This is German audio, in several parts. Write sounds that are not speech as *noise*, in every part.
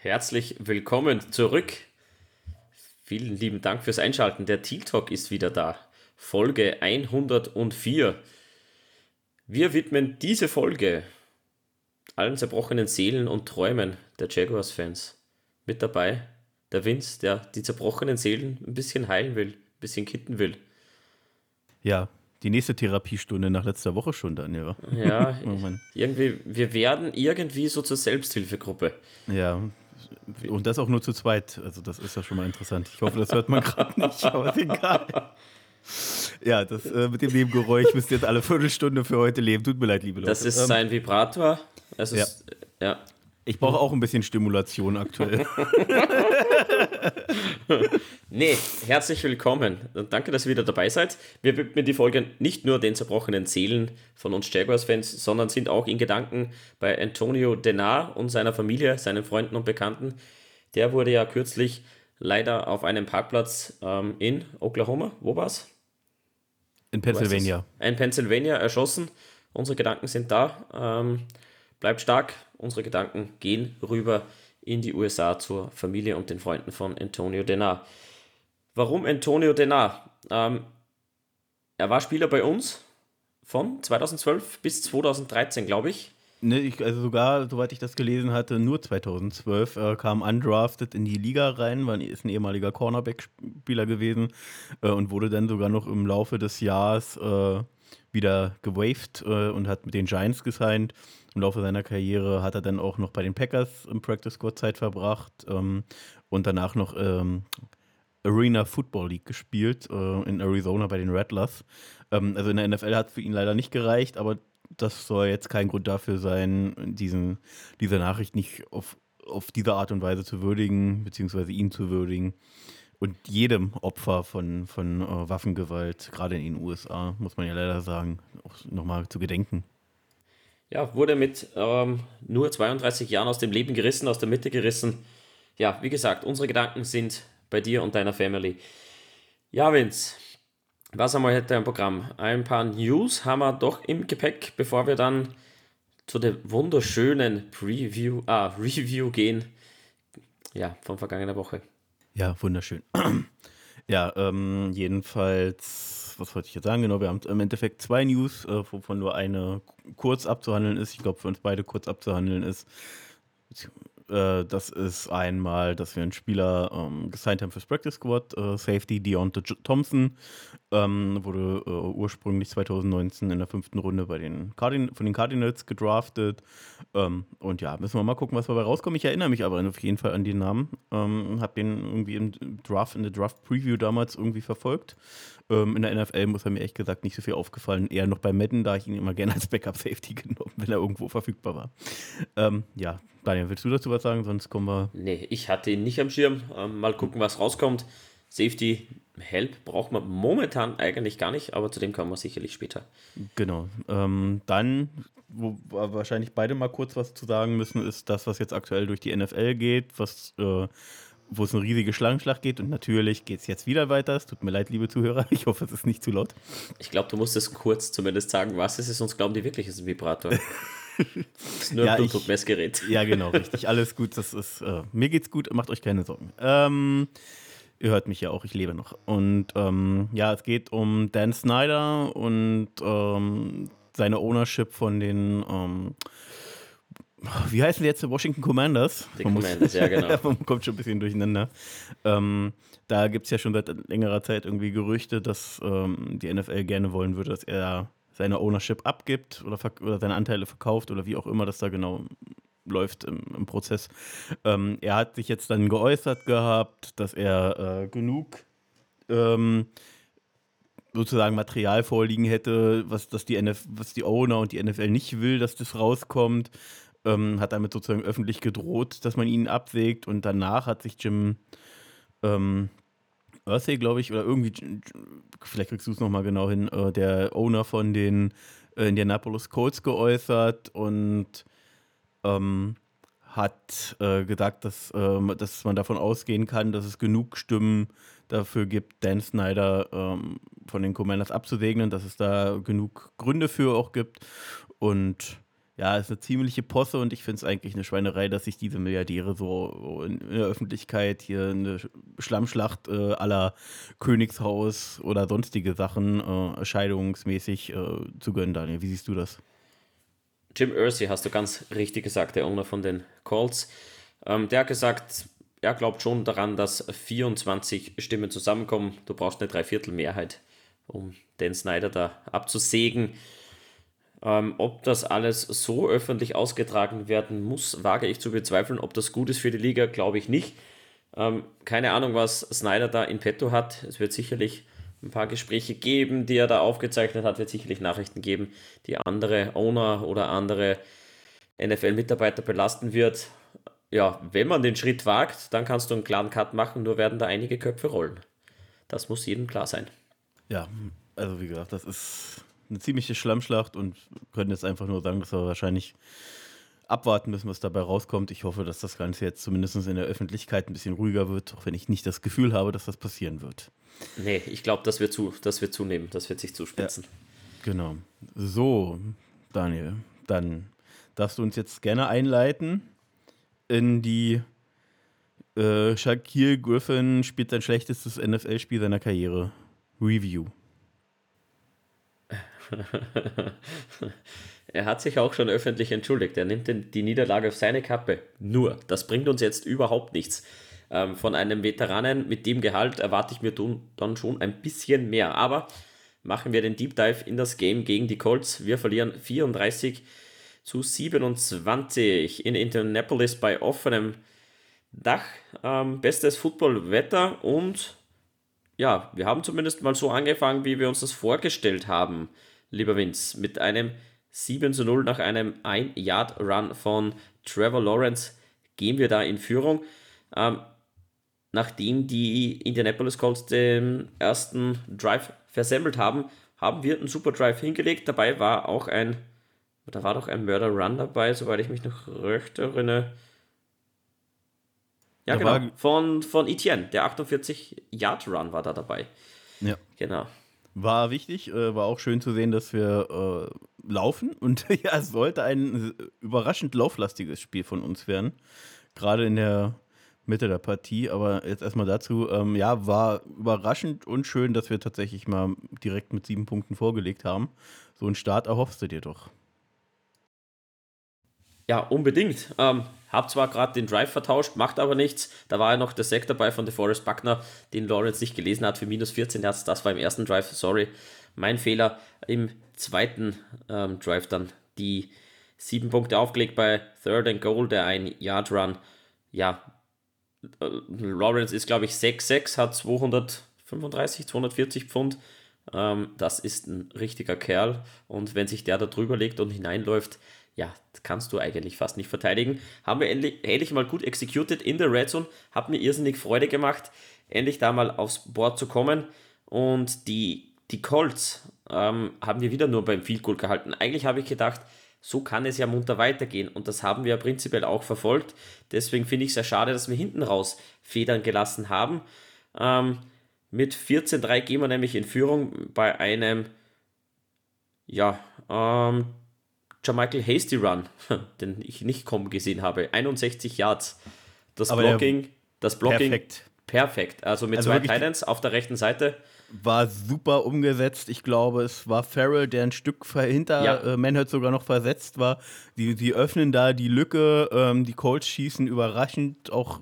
Herzlich willkommen zurück. Vielen lieben Dank fürs Einschalten. Der Teal Talk ist wieder da. Folge 104. Wir widmen diese Folge allen zerbrochenen Seelen und Träumen der Jaguars-Fans. Mit dabei der Vince, der die zerbrochenen Seelen ein bisschen heilen will, ein bisschen kitten will. Ja, die nächste Therapiestunde nach letzter Woche schon dann, ja. Ja, *laughs* oh irgendwie, wir werden irgendwie so zur Selbsthilfegruppe. Ja, und das auch nur zu zweit. Also, das ist ja schon mal interessant. Ich hoffe, das hört man gerade nicht, aber egal. Ja, das äh, mit dem Nebengeräusch müsst ihr jetzt alle Viertelstunde für heute leben. Tut mir leid, liebe Leute. Das ist ähm, sein Vibrator. Das ist, ja. ja. Ich brauche auch ein bisschen Stimulation aktuell. *laughs* *laughs* nee, herzlich willkommen. Danke, dass ihr wieder dabei seid. Wir widmen die Folge nicht nur den zerbrochenen Seelen von uns Jaguars-Fans, sondern sind auch in Gedanken bei Antonio Denar und seiner Familie, seinen Freunden und Bekannten. Der wurde ja kürzlich leider auf einem Parkplatz ähm, in Oklahoma, wo war's? In Pennsylvania. In Pennsylvania erschossen. Unsere Gedanken sind da. Ähm, bleibt stark, unsere Gedanken gehen rüber in die USA zur Familie und den Freunden von Antonio Denar. Warum Antonio Denar? Ähm, er war Spieler bei uns von 2012 bis 2013, glaube ich. Ne, ich, also sogar, soweit ich das gelesen hatte, nur 2012 äh, kam undrafted in die Liga rein, war, ist ein ehemaliger Cornerback-Spieler gewesen äh, und wurde dann sogar noch im Laufe des Jahres äh, wieder gewaved äh, und hat mit den Giants gesigned im Laufe seiner Karriere hat er dann auch noch bei den Packers im Practice Squad Zeit verbracht ähm, und danach noch ähm, Arena Football League gespielt äh, in Arizona bei den Rattlers. Ähm, also in der NFL hat es für ihn leider nicht gereicht, aber das soll jetzt kein Grund dafür sein, diesen, diese Nachricht nicht auf, auf diese Art und Weise zu würdigen, beziehungsweise ihn zu würdigen. Und jedem Opfer von, von äh, Waffengewalt, gerade in den USA, muss man ja leider sagen, auch nochmal zu gedenken ja, wurde mit ähm, nur 32 Jahren aus dem Leben gerissen, aus der Mitte gerissen. Ja, wie gesagt, unsere Gedanken sind bei dir und deiner Family. Ja, Vince, was haben wir heute im Programm? Ein paar News haben wir doch im Gepäck, bevor wir dann zu der wunderschönen Preview, ah, *laughs* Review gehen. Ja, von vergangener Woche. Ja, wunderschön. *clears throat* ja, ähm, jedenfalls was wollte ich jetzt sagen? Genau, wir haben im Endeffekt zwei News, äh, wovon nur eine kurz abzuhandeln ist. Ich glaube, für uns beide kurz abzuhandeln ist. Äh, das ist einmal, dass wir einen Spieler ähm, gesigned haben fürs Practice Squad, äh, Safety Deontay Thompson, ähm, wurde äh, ursprünglich 2019 in der fünften Runde bei den Cardin von den Cardinals gedraftet. Ähm, und ja, müssen wir mal gucken, was dabei rauskommt. Ich erinnere mich aber auf jeden Fall an den Namen. Ähm, habe den irgendwie im Draft, in der Draft Preview damals irgendwie verfolgt. Ähm, in der NFL muss er mir ehrlich gesagt nicht so viel aufgefallen. Eher noch bei Madden, da ich ihn immer gerne als Backup-Safety *laughs* genommen, wenn er irgendwo verfügbar war. Ähm, ja, Daniel, willst du dazu was sagen? Sonst kommen wir. Nee, ich hatte ihn nicht am Schirm. Ähm, mal gucken, was rauskommt. Safety Help braucht man momentan eigentlich gar nicht, aber zu dem kommen wir sicherlich später. Genau. Ähm, dann, wo wir wahrscheinlich beide mal kurz was zu sagen müssen, ist das, was jetzt aktuell durch die NFL geht, was äh, wo es eine riesige Schlangenschlacht geht. Und natürlich geht es jetzt wieder weiter. Es tut mir leid, liebe Zuhörer. Ich hoffe, es ist nicht zu laut. Ich glaube, du musst es kurz zumindest sagen, was es ist, sonst glauben die wirklich, es ist ein Vibrator. *laughs* ist nur ja, ein Blutdruckmessgerät. Ja, genau, richtig. Alles gut. Das ist, äh, mir geht's gut, macht euch keine Sorgen. Ähm, ihr hört mich ja auch, ich lebe noch. Und ähm, ja, es geht um Dan Snyder und ähm, seine Ownership von den ähm, wie heißen die jetzt? Washington Commanders? Die Commanders, ja, genau. *laughs* Man kommt schon ein bisschen durcheinander. Ähm, da gibt es ja schon seit längerer Zeit irgendwie Gerüchte, dass ähm, die NFL gerne wollen würde, dass er seine Ownership abgibt oder, oder seine Anteile verkauft oder wie auch immer das da genau läuft im, im Prozess. Ähm, er hat sich jetzt dann geäußert gehabt, dass er äh, genug ähm, sozusagen Material vorliegen hätte, was, das die NF, was die Owner und die NFL nicht will, dass das rauskommt. Ähm, hat damit sozusagen öffentlich gedroht, dass man ihn absägt. Und danach hat sich Jim ähm, Ursay, glaube ich, oder irgendwie, vielleicht kriegst du es nochmal genau hin, äh, der Owner von den äh, Indianapolis Colts geäußert. Und ähm, hat äh, gesagt, dass, äh, dass man davon ausgehen kann, dass es genug Stimmen dafür gibt, Dan Snyder ähm, von den Commanders abzusegnen, dass es da genug Gründe für auch gibt. Und ja, ist eine ziemliche Posse und ich finde es eigentlich eine Schweinerei, dass sich diese Milliardäre so in, in der Öffentlichkeit hier eine Schlammschlacht äh, aller Königshaus oder sonstige Sachen äh, scheidungsmäßig äh, zu gönnen, Daniel. Wie siehst du das? Jim Irsay hast du ganz richtig gesagt, der Owner von den Colts. Ähm, der hat gesagt, er glaubt schon daran, dass 24 Stimmen zusammenkommen. Du brauchst eine Dreiviertelmehrheit, um den Snyder da abzusägen. Ähm, ob das alles so öffentlich ausgetragen werden muss, wage ich zu bezweifeln. Ob das gut ist für die Liga, glaube ich nicht. Ähm, keine Ahnung, was Snyder da in petto hat. Es wird sicherlich ein paar Gespräche geben, die er da aufgezeichnet hat, wird sicherlich Nachrichten geben, die andere Owner oder andere NFL-Mitarbeiter belasten wird. Ja, wenn man den Schritt wagt, dann kannst du einen klaren Cut machen, nur werden da einige Köpfe rollen. Das muss jedem klar sein. Ja, also wie gesagt, das ist eine ziemliche Schlammschlacht und können jetzt einfach nur sagen, dass wir wahrscheinlich abwarten müssen, was dabei rauskommt. Ich hoffe, dass das Ganze jetzt zumindest in der Öffentlichkeit ein bisschen ruhiger wird, auch wenn ich nicht das Gefühl habe, dass das passieren wird. Nee, ich glaube, das, wird zu, das wird zunehmen, das wird sich zuspitzen. Ja, genau. So, Daniel, dann darfst du uns jetzt gerne einleiten in die äh, Shaquille Griffin spielt sein schlechtestes NFL-Spiel seiner Karriere. Review. *laughs* er hat sich auch schon öffentlich entschuldigt. Er nimmt den, die Niederlage auf seine Kappe. Nur, das bringt uns jetzt überhaupt nichts. Ähm, von einem Veteranen mit dem Gehalt erwarte ich mir dann schon ein bisschen mehr. Aber machen wir den Deep Dive in das Game gegen die Colts. Wir verlieren 34 zu 27 in Indianapolis bei offenem Dach. Ähm, bestes Footballwetter und ja, wir haben zumindest mal so angefangen, wie wir uns das vorgestellt haben lieber Vince, mit einem 7 zu 0 nach einem 1-Yard-Run von Trevor Lawrence gehen wir da in Führung. Ähm, nachdem die Indianapolis Colts den ersten Drive versemmelt haben, haben wir einen super Drive hingelegt. Dabei war auch ein, da war doch ein Murder Run dabei, soweit ich mich noch recht erinnere. Ja, da genau. Von, von Etienne, der 48 Yard Run war da dabei. Ja. Genau. War wichtig, äh, war auch schön zu sehen, dass wir äh, laufen. Und *laughs* ja, es sollte ein überraschend lauflastiges Spiel von uns werden. Gerade in der Mitte der Partie. Aber jetzt erstmal dazu, ähm, ja, war überraschend und schön, dass wir tatsächlich mal direkt mit sieben Punkten vorgelegt haben. So einen Start erhoffst du dir doch. Ja, unbedingt. Ähm, hab zwar gerade den Drive vertauscht, macht aber nichts. Da war ja noch der Sack dabei von DeForest Buckner, den Lawrence nicht gelesen hat für minus 14 Hertz. Das war im ersten Drive, sorry. Mein Fehler. Im zweiten ähm, Drive dann die sieben Punkte aufgelegt bei Third and Goal, der ein Yard Run. Ja, äh, Lawrence ist, glaube ich, 6'6, hat 235, 240 Pfund. Ähm, das ist ein richtiger Kerl. Und wenn sich der da drüber legt und hineinläuft, ja, kannst du eigentlich fast nicht verteidigen. Haben wir endlich, endlich mal gut executed in der Red Zone, hat mir irrsinnig Freude gemacht, endlich da mal aufs Board zu kommen. Und die, die Colts ähm, haben wir wieder nur beim Field Goal gehalten. Eigentlich habe ich gedacht, so kann es ja munter weitergehen. Und das haben wir ja prinzipiell auch verfolgt. Deswegen finde ich es sehr schade, dass wir hinten raus Federn gelassen haben. Ähm, mit 14-3 gehen wir nämlich in Führung bei einem, ja, ähm, Michael Hasty Run, *laughs* den ich nicht kommen gesehen habe. 61 Yards. Das Aber Blocking, das Blocking perfekt. perfekt. Also mit also zwei Titans auf der rechten Seite. War super umgesetzt. Ich glaube, es war Farrell, der ein Stück hinter ja. äh, Manhurt sogar noch versetzt war. Die, die öffnen da die Lücke. Ähm, die Colts schießen überraschend auch,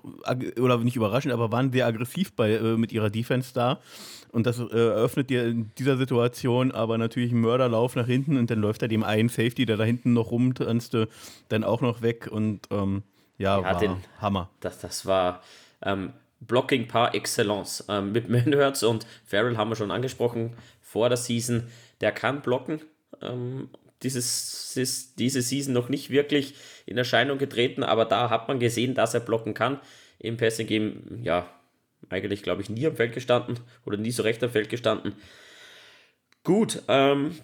oder nicht überraschend, aber waren sehr aggressiv bei, äh, mit ihrer Defense da. Und das äh, eröffnet dir in dieser Situation aber natürlich einen Mörderlauf nach hinten und dann läuft er dem einen Safety, der da hinten noch rumtanzte, dann auch noch weg und ähm, ja, ja, war den, Hammer. Das, das war ähm, Blocking par excellence. Ähm, mit *laughs* Manhurts und Farrell haben wir schon angesprochen vor der Season. Der kann blocken. Ähm, dieses, ist diese Season noch nicht wirklich in Erscheinung getreten, aber da hat man gesehen, dass er blocken kann. Im Passing Game, ja, eigentlich, glaube ich, nie am Feld gestanden oder nie so recht am Feld gestanden. Gut, ähm,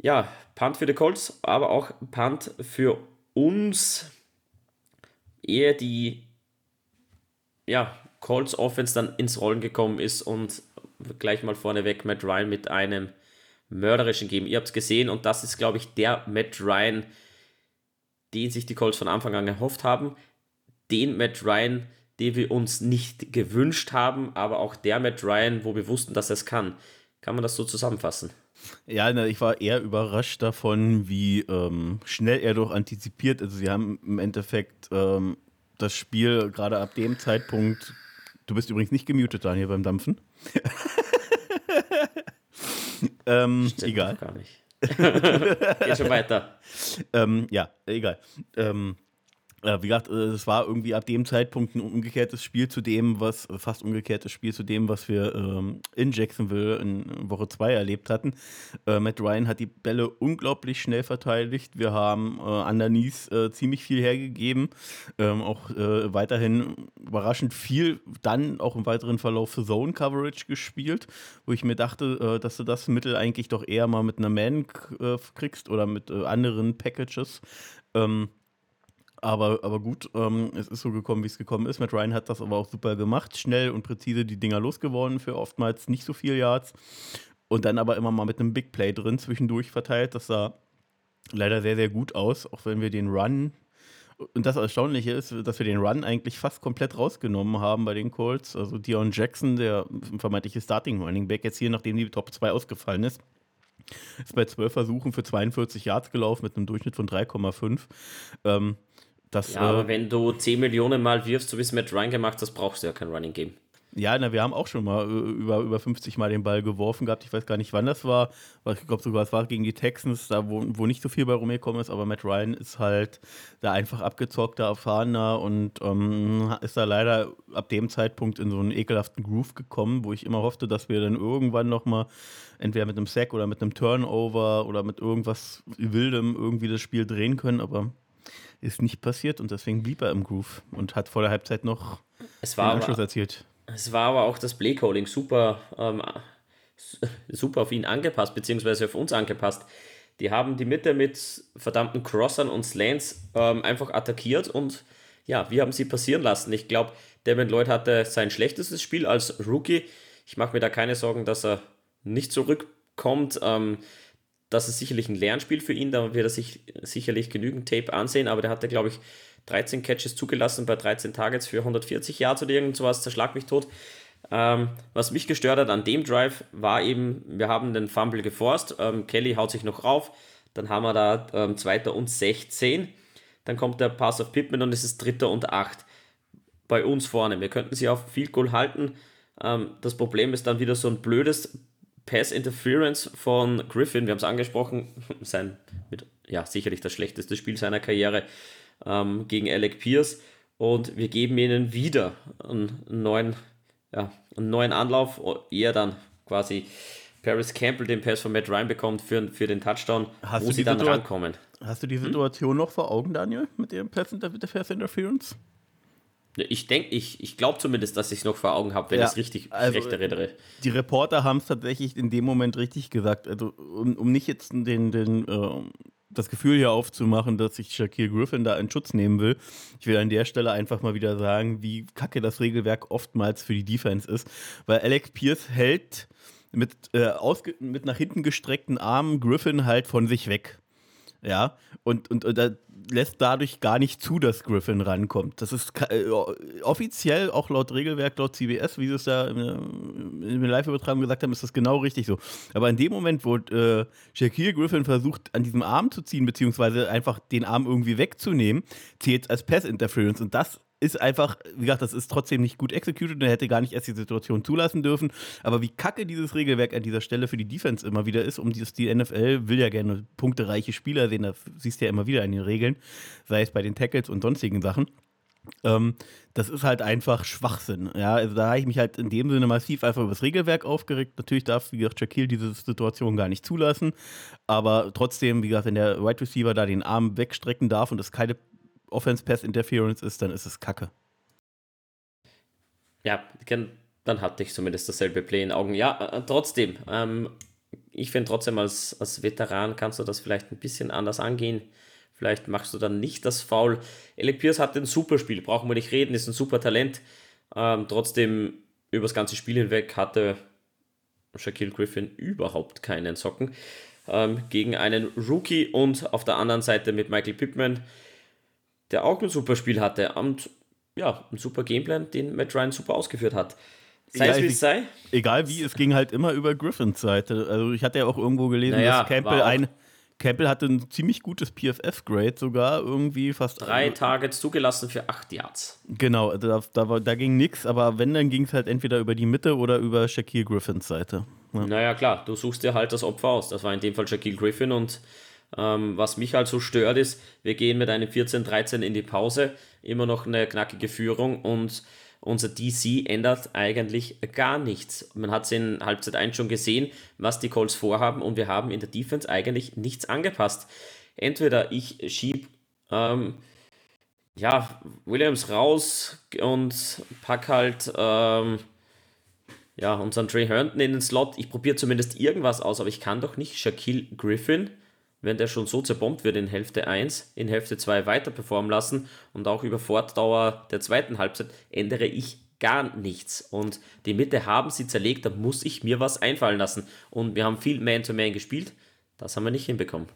ja, Punt für die Colts, aber auch Punt für uns. Ehe die ja, Colts Offense dann ins Rollen gekommen ist und gleich mal vorneweg Matt Ryan mit einem mörderischen Game. Ihr habt es gesehen und das ist, glaube ich, der Matt Ryan, den sich die Colts von Anfang an erhofft haben, den Matt Ryan, den wir uns nicht gewünscht haben, aber auch der Matt Ryan, wo wir wussten, dass er es kann. Kann man das so zusammenfassen? Ja, ich war eher überrascht davon, wie ähm, schnell er doch antizipiert. Also sie haben im Endeffekt ähm, das Spiel gerade ab dem Zeitpunkt. Du bist übrigens nicht gemutet, Daniel, beim Dampfen. *laughs* ähm, egal. Gar nicht. *laughs* Geht schon weiter. ähm, ja, egal. Ähm, äh, wie gesagt, äh, es war irgendwie ab dem Zeitpunkt ein umgekehrtes Spiel zu dem, was, äh, fast umgekehrtes Spiel zu dem, was wir ähm, in Jacksonville in Woche 2 erlebt hatten. Äh, Matt Ryan hat die Bälle unglaublich schnell verteidigt. Wir haben äh, underneath äh, ziemlich viel hergegeben. Ähm, auch äh, weiterhin überraschend viel, dann auch im weiteren Verlauf für Zone Coverage gespielt, wo ich mir dachte, dass du das Mittel eigentlich doch eher mal mit einer Man kriegst oder mit anderen Packages. Ähm, aber, aber gut, ähm, es ist so gekommen, wie es gekommen ist. Matt Ryan hat das aber auch super gemacht, schnell und präzise die Dinger losgeworden für oftmals nicht so viel Yards. Und dann aber immer mal mit einem Big Play drin zwischendurch verteilt. Das sah leider sehr, sehr gut aus, auch wenn wir den Run. Und das Erstaunliche ist, dass wir den Run eigentlich fast komplett rausgenommen haben bei den Colts. Also Dion Jackson, der vermeintliche Starting Running Back, jetzt hier, nachdem die Top 2 ausgefallen ist, ist bei 12 Versuchen für 42 Yards gelaufen mit einem Durchschnitt von 3,5. Ähm, das, ja, aber äh, wenn du 10 Millionen Mal wirfst, so wie es Matt Ryan gemacht hast, brauchst du ja kein Running Game. Ja, na, wir haben auch schon mal äh, über, über 50 Mal den Ball geworfen gehabt. Ich weiß gar nicht, wann das war. Ich glaube sogar, es war gegen die Texans, da wo, wo nicht so viel bei rumgekommen ist. Aber Matt Ryan ist halt da einfach abgezockter, erfahrener und ähm, ist da leider ab dem Zeitpunkt in so einen ekelhaften Groove gekommen, wo ich immer hoffte, dass wir dann irgendwann nochmal entweder mit einem Sack oder mit einem Turnover oder mit irgendwas Wildem irgendwie das Spiel drehen können. Aber ist nicht passiert und deswegen blieb er im Groove und hat vor der Halbzeit noch es war den Anschluss aber, erzielt. Es war aber auch das Playcalling super, ähm, super auf ihn angepasst, beziehungsweise auf uns angepasst. Die haben die Mitte mit verdammten Crossern und Slants ähm, einfach attackiert und ja, wir haben sie passieren lassen. Ich glaube, Devin Lloyd hatte sein schlechtestes Spiel als Rookie. Ich mache mir da keine Sorgen, dass er nicht zurückkommt. Ähm, das ist sicherlich ein Lernspiel für ihn, da wird er sich sicherlich genügend Tape ansehen, aber der hatte, glaube ich, 13 Catches zugelassen bei 13 Targets für 140 Yards oder irgend sowas, zerschlag mich tot. Ähm, was mich gestört hat an dem Drive war eben, wir haben den Fumble geforst, ähm, Kelly haut sich noch rauf, dann haben wir da ähm, Zweiter und 16, dann kommt der Pass auf Pittman und es ist Dritter und 8 bei uns vorne. Wir könnten sie auf Field Goal halten. Ähm, das Problem ist dann wieder so ein blödes Pass Interference von Griffin, wir haben es angesprochen, *laughs* sein mit, ja, sicherlich das schlechteste Spiel seiner Karriere ähm, gegen Alec Pierce. Und wir geben ihnen wieder einen, neuen, ja, einen neuen Anlauf, eher dann quasi Paris Campbell den Pass von Matt Ryan bekommt für, für den Touchdown, hast wo sie dann rankommen. Hast du die hm? Situation hm? noch vor Augen, Daniel, mit dem Pass, mit der Pass Interference? Ich denke, ich, ich glaube zumindest, dass ich es noch vor Augen habe, wenn ja, ich es richtig also, recht erinnere. Die Reporter haben es tatsächlich in dem Moment richtig gesagt. Also, um, um nicht jetzt den, den, äh, das Gefühl hier aufzumachen, dass ich Shaquille Griffin da in Schutz nehmen will. Ich will an der Stelle einfach mal wieder sagen, wie kacke das Regelwerk oftmals für die Defense ist. Weil Alex Pierce hält mit, äh, mit nach hinten gestreckten Armen Griffin halt von sich weg. Ja, und, und, und da lässt dadurch gar nicht zu, dass Griffin rankommt. Das ist äh, offiziell, auch laut Regelwerk, laut CBS, wie sie es da im Live-Übertragung gesagt haben, ist das genau richtig so. Aber in dem Moment, wo äh, Shaquille Griffin versucht, an diesem Arm zu ziehen, beziehungsweise einfach den Arm irgendwie wegzunehmen, zählt es als Pass-Interference. Und das ist einfach, wie gesagt, das ist trotzdem nicht gut executed und er hätte gar nicht erst die Situation zulassen dürfen. Aber wie kacke dieses Regelwerk an dieser Stelle für die Defense immer wieder ist, um dieses, die NFL will ja gerne punktereiche Spieler sehen, das siehst du ja immer wieder in den Regeln, sei es bei den Tackles und sonstigen Sachen. Ähm, das ist halt einfach Schwachsinn. Ja, also da habe ich mich halt in dem Sinne massiv einfach über das Regelwerk aufgeregt. Natürlich darf, wie gesagt, Shaquille diese Situation gar nicht zulassen. Aber trotzdem, wie gesagt, wenn der Wide Receiver da den Arm wegstrecken darf und es keine Offense-Pass-Interference ist, dann ist es Kacke. Ja, dann hatte ich zumindest dasselbe Play in Augen. Ja, äh, trotzdem, ähm, ich finde trotzdem als, als Veteran kannst du das vielleicht ein bisschen anders angehen. Vielleicht machst du dann nicht das Foul. Alec Pierce hat ein super Spiel, brauchen wir nicht reden, ist ein super Talent. Ähm, trotzdem, über das ganze Spiel hinweg hatte Shaquille Griffin überhaupt keinen Socken ähm, gegen einen Rookie und auf der anderen Seite mit Michael Pittman der auch ein super Spiel hatte und ja, ein super Gameplan, den Matt Ryan super ausgeführt hat. Sei es wie es sei. Egal wie, es ging halt immer über Griffins Seite. Also ich hatte ja auch irgendwo gelesen, naja, dass Campbell ein Campbell hatte ein ziemlich gutes PFF-Grade sogar, irgendwie fast. Drei Targets zugelassen für acht Yards. Genau, da, da, da ging nichts, aber wenn, dann ging es halt entweder über die Mitte oder über Shaquille Griffins Seite. Ja. Naja, klar, du suchst dir halt das Opfer aus. Das war in dem Fall Shaquille Griffin und ähm, was mich halt so stört ist, wir gehen mit einem 14-13 in die Pause, immer noch eine knackige Führung und unser DC ändert eigentlich gar nichts. Man hat es in Halbzeit 1 schon gesehen, was die Colts vorhaben und wir haben in der Defense eigentlich nichts angepasst. Entweder ich schiebe ähm, ja, Williams raus und pack halt ähm, ja, unseren Trey Herndon in den Slot. Ich probiere zumindest irgendwas aus, aber ich kann doch nicht Shaquille Griffin wenn der schon so zerbombt wird in Hälfte 1, in Hälfte 2 weiter performen lassen und auch über Fortdauer der zweiten Halbzeit ändere ich gar nichts. Und die Mitte haben sie zerlegt, da muss ich mir was einfallen lassen. Und wir haben viel Man-to-Man -Man gespielt, das haben wir nicht hinbekommen.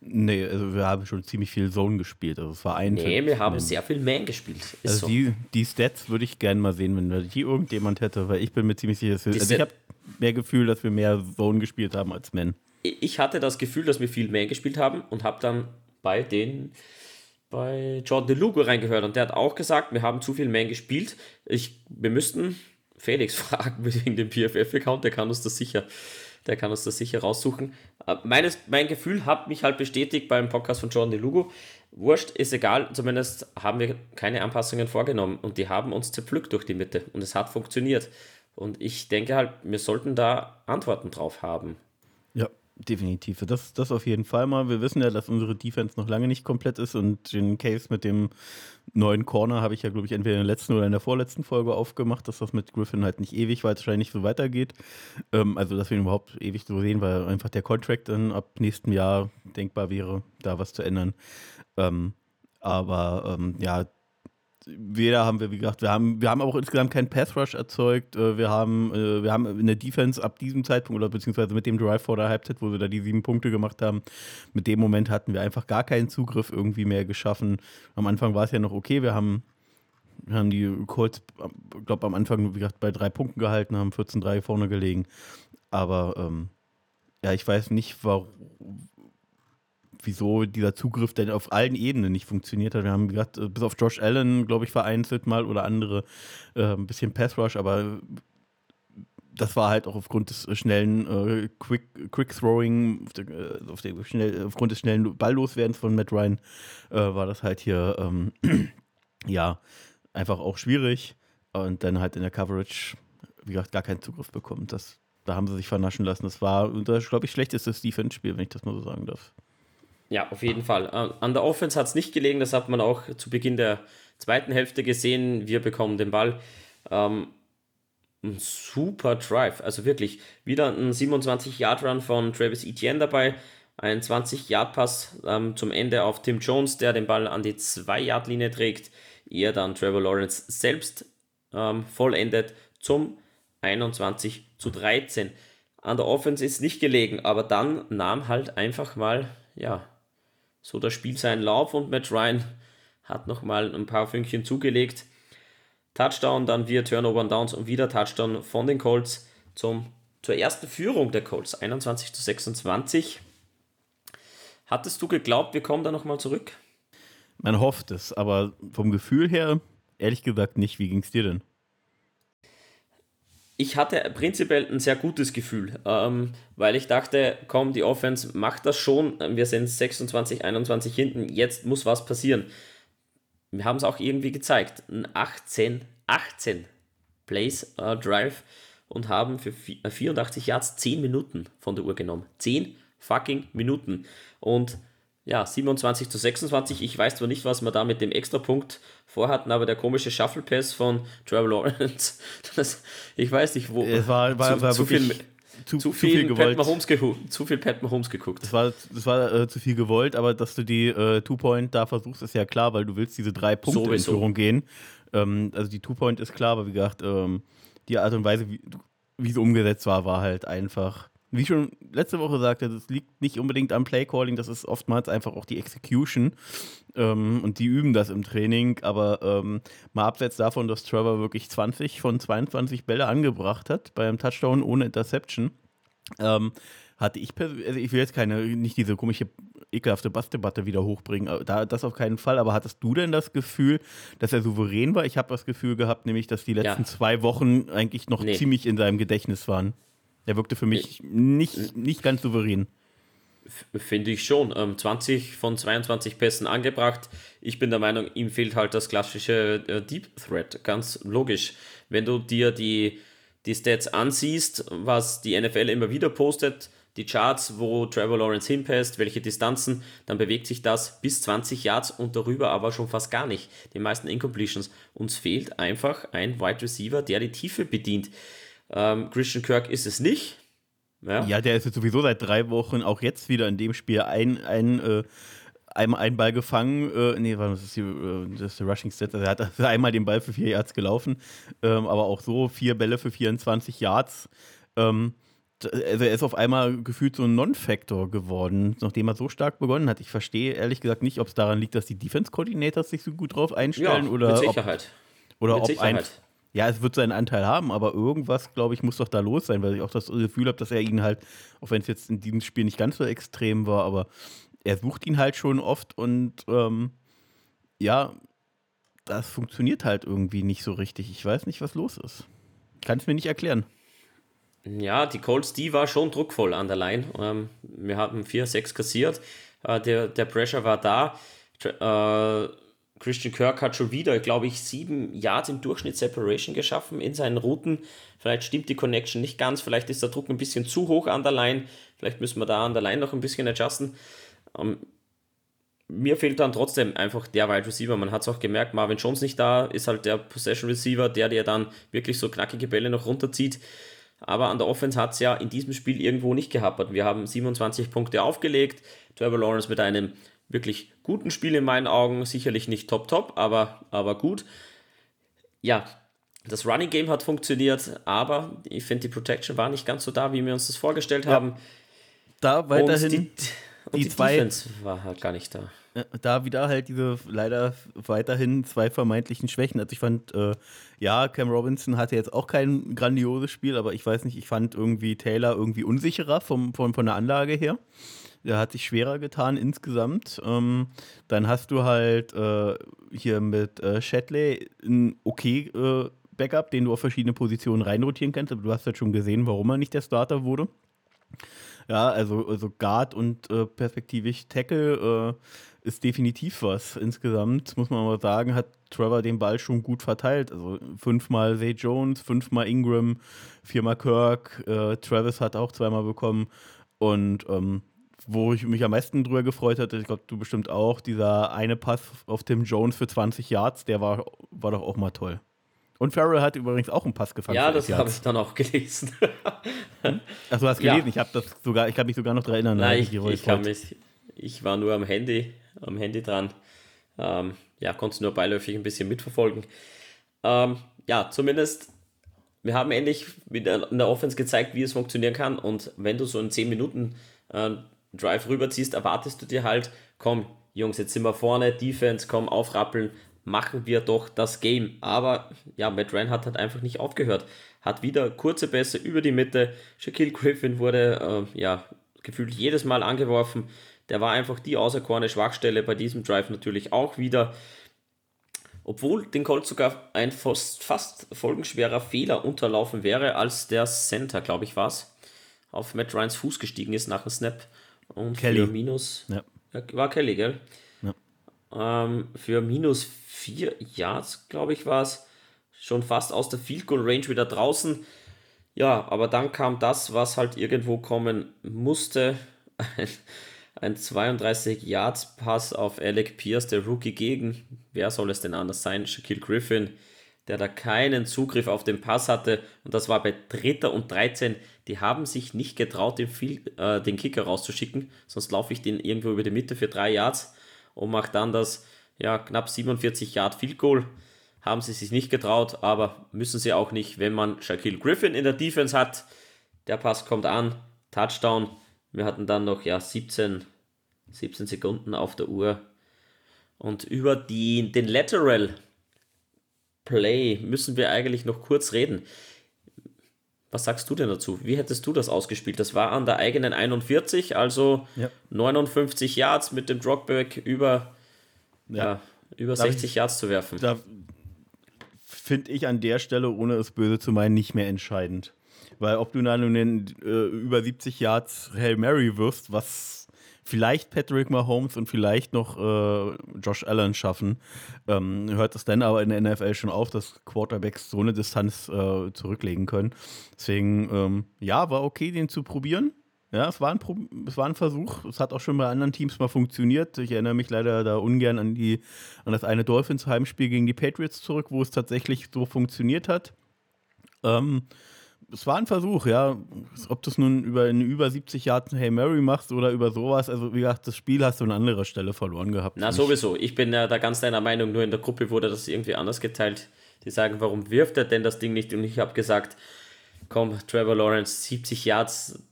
Nee, also wir haben schon ziemlich viel Zone gespielt. Also es war ein. Nee, wir haben sehr viel Man gespielt. Ist also so. die, die Stats würde ich gerne mal sehen, wenn die irgendjemand hätte, weil ich bin mir ziemlich sicher, dass wir, also ich habe mehr Gefühl, dass wir mehr Zone gespielt haben als Man ich hatte das Gefühl, dass wir viel mehr gespielt haben und habe dann bei den bei Jordan DeLugo reingehört und der hat auch gesagt, wir haben zu viel Man gespielt. Ich, wir müssten Felix *laughs* fragen wegen dem PFF-Account, der kann uns das sicher, der kann uns das sicher raussuchen. Äh, meines, mein Gefühl hat mich halt bestätigt beim Podcast von Jordan DeLugo. Wurscht, ist egal, zumindest haben wir keine Anpassungen vorgenommen und die haben uns zerpflückt durch die Mitte und es hat funktioniert. Und ich denke halt, wir sollten da Antworten drauf haben. Definitiv. Das, das auf jeden Fall mal. Wir wissen ja, dass unsere Defense noch lange nicht komplett ist und den Case mit dem neuen Corner habe ich ja, glaube ich, entweder in der letzten oder in der vorletzten Folge aufgemacht, dass das mit Griffin halt nicht ewig wahrscheinlich so weitergeht. Ähm, also, dass wir ihn überhaupt ewig so sehen, weil einfach der Contract dann ab nächstem Jahr denkbar wäre, da was zu ändern. Ähm, aber ähm, ja, weder haben wir, wie gesagt, wir haben, wir haben auch insgesamt keinen Pass Rush erzeugt. Äh, wir haben, äh, wir haben in der Defense ab diesem Zeitpunkt oder beziehungsweise mit dem Drive vor der Halbzeit, wo wir da die sieben Punkte gemacht haben, mit dem Moment hatten wir einfach gar keinen Zugriff irgendwie mehr geschaffen. Am Anfang war es ja noch okay. Wir haben, haben die Colts, ich glaube, am Anfang, wie gesagt, bei drei Punkten gehalten, haben 14-3 vorne gelegen. Aber ähm, ja, ich weiß nicht, warum wieso dieser Zugriff denn auf allen Ebenen nicht funktioniert hat. Wir haben gesagt, äh, bis auf Josh Allen, glaube ich, vereinzelt mal oder andere äh, ein bisschen Pass Rush, aber das war halt auch aufgrund des schnellen äh, Quick, Quick Throwing, äh, auf der, schnell, aufgrund des schnellen Ballloswerdens von Matt Ryan, äh, war das halt hier, ähm, *clears throat* ja, einfach auch schwierig. Und dann halt in der Coverage, wie gesagt, gar keinen Zugriff bekommen. Das, da haben sie sich vernaschen lassen. Das war, glaube ich, schlechtestes Defense-Spiel, wenn ich das mal so sagen darf. Ja, auf jeden Fall. An der Offense hat es nicht gelegen, das hat man auch zu Beginn der zweiten Hälfte gesehen. Wir bekommen den Ball. Ähm, ein super Drive, also wirklich wieder ein 27-Yard-Run von Travis Etienne dabei, ein 20-Yard-Pass ähm, zum Ende auf Tim Jones, der den Ball an die 2-Yard-Linie trägt, er dann Trevor Lawrence selbst ähm, vollendet zum 21 zu 13. An der Offense ist nicht gelegen, aber dann nahm halt einfach mal, ja, so das Spiel seinen Lauf und Matt Ryan hat nochmal ein paar Fünkchen zugelegt. Touchdown, dann wir Turnover und Downs und wieder Touchdown von den Colts zum, zur ersten Führung der Colts, 21 zu 26. Hattest du geglaubt, wir kommen da nochmal zurück? Man hofft es, aber vom Gefühl her, ehrlich gesagt nicht. Wie ging es dir denn? Ich hatte prinzipiell ein sehr gutes Gefühl, ähm, weil ich dachte, komm, die Offense macht das schon. Wir sind 26, 21 hinten, jetzt muss was passieren. Wir haben es auch irgendwie gezeigt. Ein 18, 18 Plays äh, Drive und haben für 84 Yards 10 Minuten von der Uhr genommen. 10 fucking Minuten. Und ja, 27 zu 26. Ich weiß zwar nicht, was wir da mit dem Extrapunkt vorhatten, aber der komische Shuffle Pass von Trevor Lawrence, *laughs* das, ich weiß nicht, wo. Es war, war, zu, war zu viel, zu, zu, viel, viel gewollt. Pat Mahomes zu viel Pat Mahomes geguckt. Das war, das war äh, zu viel gewollt, aber dass du die äh, Two-Point da versuchst, ist ja klar, weil du willst diese drei Punkte Sowieso. in Führung gehen. Ähm, also die Two-Point ist klar, aber wie gesagt, ähm, die Art und Weise, wie, wie sie umgesetzt war, war halt einfach wie ich schon letzte Woche sagte, das liegt nicht unbedingt am Playcalling, das ist oftmals einfach auch die Execution. Ähm, und die üben das im Training, aber ähm, mal abseits davon, dass Trevor wirklich 20 von 22 Bälle angebracht hat beim Touchdown ohne Interception. Ähm, hatte ich persönlich, also ich will jetzt keine, nicht diese komische, ekelhafte Bassdebatte wieder hochbringen, da, das auf keinen Fall, aber hattest du denn das Gefühl, dass er souverän war? Ich habe das Gefühl gehabt, nämlich, dass die letzten ja. zwei Wochen eigentlich noch nee. ziemlich in seinem Gedächtnis waren. Er wirkte für mich nee. nicht, nicht ganz souverän. Finde ich schon. Ähm, 20 von 22 Pässen angebracht. Ich bin der Meinung, ihm fehlt halt das klassische äh, Deep Threat. Ganz logisch. Wenn du dir die, die Stats ansiehst, was die NFL immer wieder postet, die Charts, wo Trevor Lawrence hinpasst, welche Distanzen, dann bewegt sich das bis 20 Yards und darüber aber schon fast gar nicht. Die meisten Incompletions. Uns fehlt einfach ein Wide Receiver, der die Tiefe bedient. Ähm, Christian Kirk ist es nicht. Ja. ja, der ist jetzt sowieso seit drei Wochen auch jetzt wieder in dem Spiel ein, ein äh, einmal einen Ball gefangen, äh, nee, das ist, die, äh, das ist der Rushing Stats, also er hat *laughs* einmal den Ball für vier Yards gelaufen, ähm, aber auch so vier Bälle für 24 Yards. Ähm, also er ist auf einmal gefühlt so ein Non-Factor geworden, nachdem er so stark begonnen hat. Ich verstehe ehrlich gesagt nicht, ob es daran liegt, dass die Defense-Coordinators sich so gut drauf einstellen ja, oder mit Sicherheit. Ob, oder mit ob Sicherheit. ein ja, es wird seinen Anteil haben, aber irgendwas, glaube ich, muss doch da los sein, weil ich auch das Gefühl habe, dass er ihn halt, auch wenn es jetzt in diesem Spiel nicht ganz so extrem war, aber er sucht ihn halt schon oft und ähm, ja, das funktioniert halt irgendwie nicht so richtig. Ich weiß nicht, was los ist. Kann es mir nicht erklären. Ja, die Colts, die war schon druckvoll an der Line. Ähm, wir hatten 4-6 kassiert. Äh, der, der Pressure war da. Äh, Christian Kirk hat schon wieder, glaube ich, sieben Yards im Durchschnitt Separation geschaffen in seinen Routen. Vielleicht stimmt die Connection nicht ganz, vielleicht ist der Druck ein bisschen zu hoch an der Line, vielleicht müssen wir da an der Line noch ein bisschen adjusten. Ähm, mir fehlt dann trotzdem einfach der Wide Receiver. Man hat es auch gemerkt, Marvin Jones nicht da, ist halt der Possession Receiver, der dir dann wirklich so knackige Bälle noch runterzieht. Aber an der Offense hat es ja in diesem Spiel irgendwo nicht gehappert. Wir haben 27 Punkte aufgelegt. Trevor Lawrence mit einem wirklich guten Spiel in meinen Augen. Sicherlich nicht top, top, aber, aber gut. Ja, das Running Game hat funktioniert, aber ich finde, die Protection war nicht ganz so da, wie wir uns das vorgestellt ja. haben. Da weiterhin. Und die, und die, die zwei, Defense war halt gar nicht da. Da wieder halt diese leider weiterhin zwei vermeintlichen Schwächen. Also ich fand, äh, ja, Cam Robinson hatte jetzt auch kein grandioses Spiel, aber ich weiß nicht, ich fand irgendwie Taylor irgendwie unsicherer vom, vom, von der Anlage her. Der hat sich schwerer getan insgesamt. Ähm, dann hast du halt äh, hier mit äh, Shatley ein okay äh, Backup, den du auf verschiedene Positionen reinrotieren kannst. Aber du hast halt schon gesehen, warum er nicht der Starter wurde. Ja, also, also Guard und äh, perspektivisch Tackle äh, ist definitiv was. Insgesamt muss man aber sagen, hat Trevor den Ball schon gut verteilt. Also fünfmal Zay Jones, fünfmal Ingram, viermal Kirk. Äh, Travis hat auch zweimal bekommen. Und ähm, wo ich mich am meisten drüber gefreut hatte, ich glaube, du bestimmt auch, dieser eine Pass auf Tim Jones für 20 Yards, der war, war doch auch mal toll. Und Farrell hat übrigens auch einen Pass gefangen. Ja, das habe ich dann auch gelesen. Ach, du hast gelesen? Ja. Ich habe das sogar, ich kann mich sogar noch daran erinnern. Nein, ich, ich, kann mich, ich war nur am Handy, am Handy dran. Ähm, ja, konnte nur beiläufig ein bisschen mitverfolgen. Ähm, ja, zumindest, wir haben endlich in der Offense gezeigt, wie es funktionieren kann. Und wenn du so in 10 Minuten äh, Drive rüberziehst, erwartest du dir halt, komm, Jungs, jetzt sind wir vorne, Defense, komm, aufrappeln, machen wir doch das Game. Aber ja, Matt Ryan hat halt einfach nicht aufgehört. Hat wieder kurze Pässe über die Mitte. Shaquille Griffin wurde äh, ja gefühlt jedes Mal angeworfen. Der war einfach die auserkorene Schwachstelle bei diesem Drive natürlich auch wieder. Obwohl den Colts sogar ein fast, fast folgenschwerer Fehler unterlaufen wäre, als der Center, glaube ich, war es, auf Matt Ryans Fuß gestiegen ist nach dem Snap. Und Kelly. für minus. Ja. War Kelly, gell? Ja. Ähm, für minus 4 Yards, glaube ich, war es. Schon fast aus der Field Goal Range wieder draußen. Ja, aber dann kam das, was halt irgendwo kommen musste. Ein, ein 32 Yards Pass auf Alec Pierce, der Rookie gegen, wer soll es denn anders sein? Shaquille Griffin, der da keinen Zugriff auf den Pass hatte. Und das war bei Dritter und 13 die haben sich nicht getraut, den, äh, den Kicker rauszuschicken, sonst laufe ich den irgendwo über die Mitte für drei Yards und mache dann das ja, knapp 47 Yard Field Goal. Haben sie sich nicht getraut, aber müssen sie auch nicht, wenn man Shaquille Griffin in der Defense hat. Der Pass kommt an, Touchdown. Wir hatten dann noch ja 17, 17 Sekunden auf der Uhr. Und über die, den Lateral Play müssen wir eigentlich noch kurz reden. Was sagst du denn dazu? Wie hättest du das ausgespielt? Das war an der eigenen 41, also ja. 59 Yards mit dem Dropback über, ja. ja über 60 ich, Yards zu werfen. Da finde ich an der Stelle, ohne es böse zu meinen, nicht mehr entscheidend. Weil ob du dann in äh, über 70 Yards Hail Mary wirst, was vielleicht Patrick Mahomes und vielleicht noch äh, Josh Allen schaffen. Ähm, hört es dann aber in der NFL schon auf, dass Quarterbacks so eine Distanz äh, zurücklegen können. Deswegen, ähm, ja, war okay, den zu probieren. Ja, es war, ein Pro es war ein Versuch. Es hat auch schon bei anderen Teams mal funktioniert. Ich erinnere mich leider da ungern an, die, an das eine Dolphins-Heimspiel gegen die Patriots zurück, wo es tatsächlich so funktioniert hat. Ähm, es war ein Versuch, ja. Ob du es nun über eine über 70 Jahre Hey Mary machst oder über sowas, also wie gesagt, das Spiel hast du an anderer Stelle verloren gehabt. Na, sowieso. Ich bin ja da ganz deiner Meinung, nur in der Gruppe wurde das irgendwie anders geteilt. Die sagen, warum wirft er denn das Ding nicht? Und ich habe gesagt, komm, Trevor Lawrence, 70 Yards,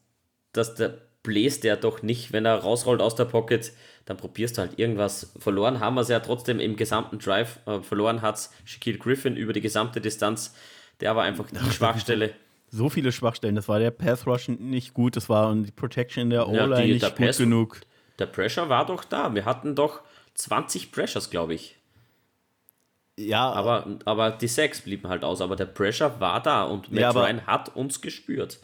das der bläst der doch nicht, wenn er rausrollt aus der Pocket, dann probierst du halt irgendwas. Verloren haben wir es ja trotzdem im gesamten Drive. Äh, verloren hat es Shaquille Griffin über die gesamte Distanz. Der war einfach die *laughs* Schwachstelle so viele Schwachstellen. Das war der Pass Rush nicht gut, das war die Protection in der O-Line ja, nicht gut Pass, genug. Der Pressure war doch da. Wir hatten doch 20 Pressures, glaube ich. Ja. Aber, aber die Sacks blieben halt aus. Aber der Pressure war da und Matt ja, Ryan hat uns gespürt.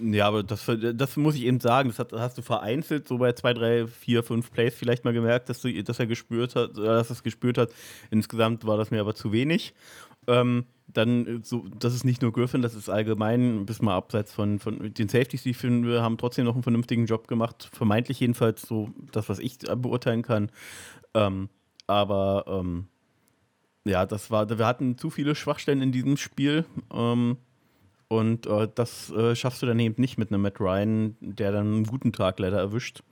Ja, aber das, das muss ich eben sagen, das, hast du vereinzelt so bei zwei, drei, vier, fünf Plays vielleicht mal gemerkt, dass, du, dass er gespürt hat, dass es gespürt hat. Insgesamt war das mir aber zu wenig. Ähm, dann äh, so, das ist nicht nur Griffin, das ist allgemein, bis mal abseits von, von den Safeties, die ich finde, haben trotzdem noch einen vernünftigen Job gemacht. Vermeintlich jedenfalls so das, was ich beurteilen kann. Ähm, aber ähm, ja, das war, wir hatten zu viele Schwachstellen in diesem Spiel. Ähm, und äh, das äh, schaffst du dann eben nicht mit einem Matt Ryan, der dann einen guten Tag leider erwischt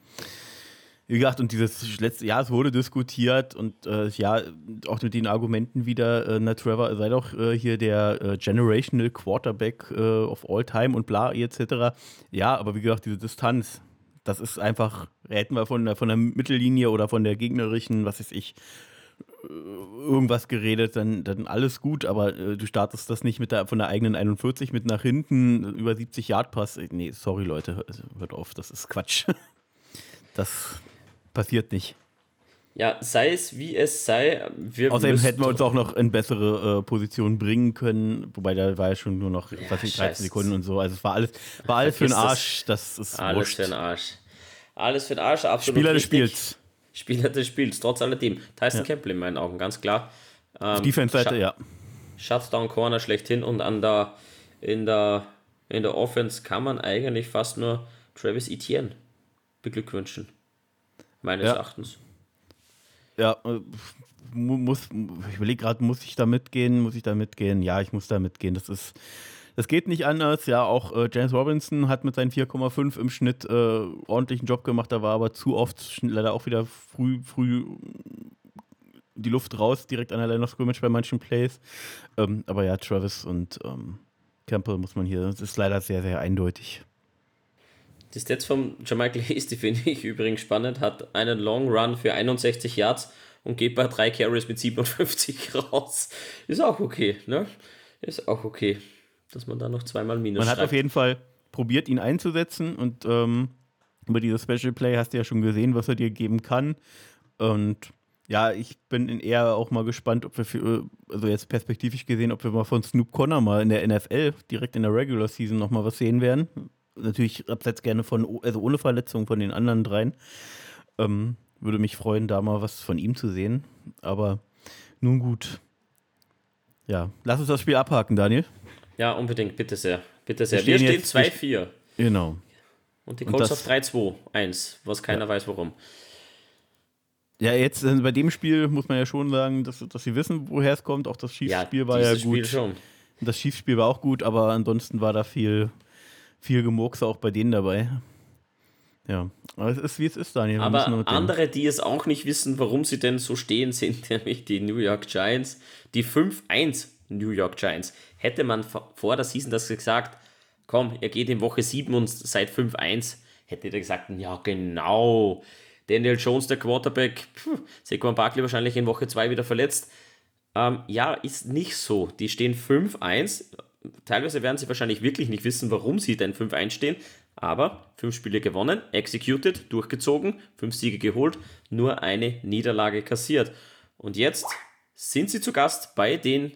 wie gesagt, und dieses letzte Jahr, es wurde diskutiert und äh, ja, auch mit den Argumenten wieder, äh, na Trevor, sei doch äh, hier der äh, Generational Quarterback äh, of all time und bla, etc. Ja, aber wie gesagt, diese Distanz, das ist einfach, hätten wir von, von der Mittellinie oder von der gegnerischen, was weiß ich, äh, irgendwas geredet, dann, dann alles gut, aber du startest das nicht mit der, von der eigenen 41 mit nach hinten über 70 Yard Pass. Nee, sorry Leute, hört auf, das ist Quatsch. *laughs* Das, passiert nicht. Ja, sei es wie es sei. Wir Außerdem hätten wir uns auch noch in bessere äh, Positionen bringen können, wobei da war ja schon nur noch ja, 13 Sekunden und so. Also es war alles, war alles für den Arsch. Das ist alles wurscht. für den Arsch. Alles für den Arsch, absolut. Spieler des Spiels. Spieler des Spiels, trotz alledem. Tyson ja. Campbell in meinen Augen, ganz klar. Ähm, Defense-Seite, ja. Shutdown Corner schlechthin und an der, in, der, in der Offense kann man eigentlich fast nur Travis Etienne beglückwünschen meines ja. Erachtens. Ja, äh, muss, ich überlege gerade, muss ich da mitgehen? Muss ich da mitgehen? Ja, ich muss da mitgehen. Das ist, das geht nicht anders. Ja, auch äh, James Robinson hat mit seinen 4,5 im Schnitt äh, ordentlichen Job gemacht. Da war aber zu oft leider auch wieder früh, früh die Luft raus, direkt an der Line of Scrimmage bei manchen Plays. Ähm, aber ja, Travis und ähm, Campbell muss man hier, das ist leider sehr, sehr eindeutig. Die Stats von Jermichael Hasty finde ich übrigens spannend. Hat einen Long Run für 61 Yards und geht bei drei Carries mit 57 *laughs* raus. Ist auch okay, ne? Ist auch okay, dass man da noch zweimal Minus Man schreibt. hat auf jeden Fall probiert, ihn einzusetzen und ähm, über dieses Special Play hast du ja schon gesehen, was er dir geben kann. Und ja, ich bin eher auch mal gespannt, ob wir für, also jetzt perspektivisch gesehen, ob wir mal von Snoop Connor mal in der NFL direkt in der Regular Season nochmal was sehen werden natürlich abseits gerne von, also ohne Verletzung von den anderen dreien. Ähm, würde mich freuen, da mal was von ihm zu sehen. Aber nun gut. Ja, lass uns das Spiel abhaken, Daniel. Ja, unbedingt, bitte sehr. Bitte sehr. Wir stehen, stehen 2-4. Genau. Und die Colts auf 3-2-1, was keiner ja. weiß warum. Ja, jetzt äh, bei dem Spiel muss man ja schon sagen, dass, dass sie wissen, woher es kommt. Auch das Schiefspiel ja, war ja gut. Spiel schon. Das Schiefspiel war auch gut, aber ansonsten war da viel viel Gemurks auch bei denen dabei. Ja, aber es ist wie es ist, Daniel. Wir aber andere, die es auch nicht wissen, warum sie denn so stehen, *laughs* sind nämlich die New York Giants. Die 5-1 New York Giants. Hätte man vor der Season das gesagt, komm, er geht in Woche 7 und seit 5-1, hätte er gesagt, ja genau. Daniel Jones, der Quarterback, Saquon Barkley wahrscheinlich in Woche 2 wieder verletzt. Ähm, ja, ist nicht so. Die stehen 5-1. Teilweise werden sie wahrscheinlich wirklich nicht wissen, warum sie denn 5-1 stehen. Aber fünf Spiele gewonnen, executed, durchgezogen, fünf Siege geholt, nur eine Niederlage kassiert. Und jetzt sind sie zu Gast bei den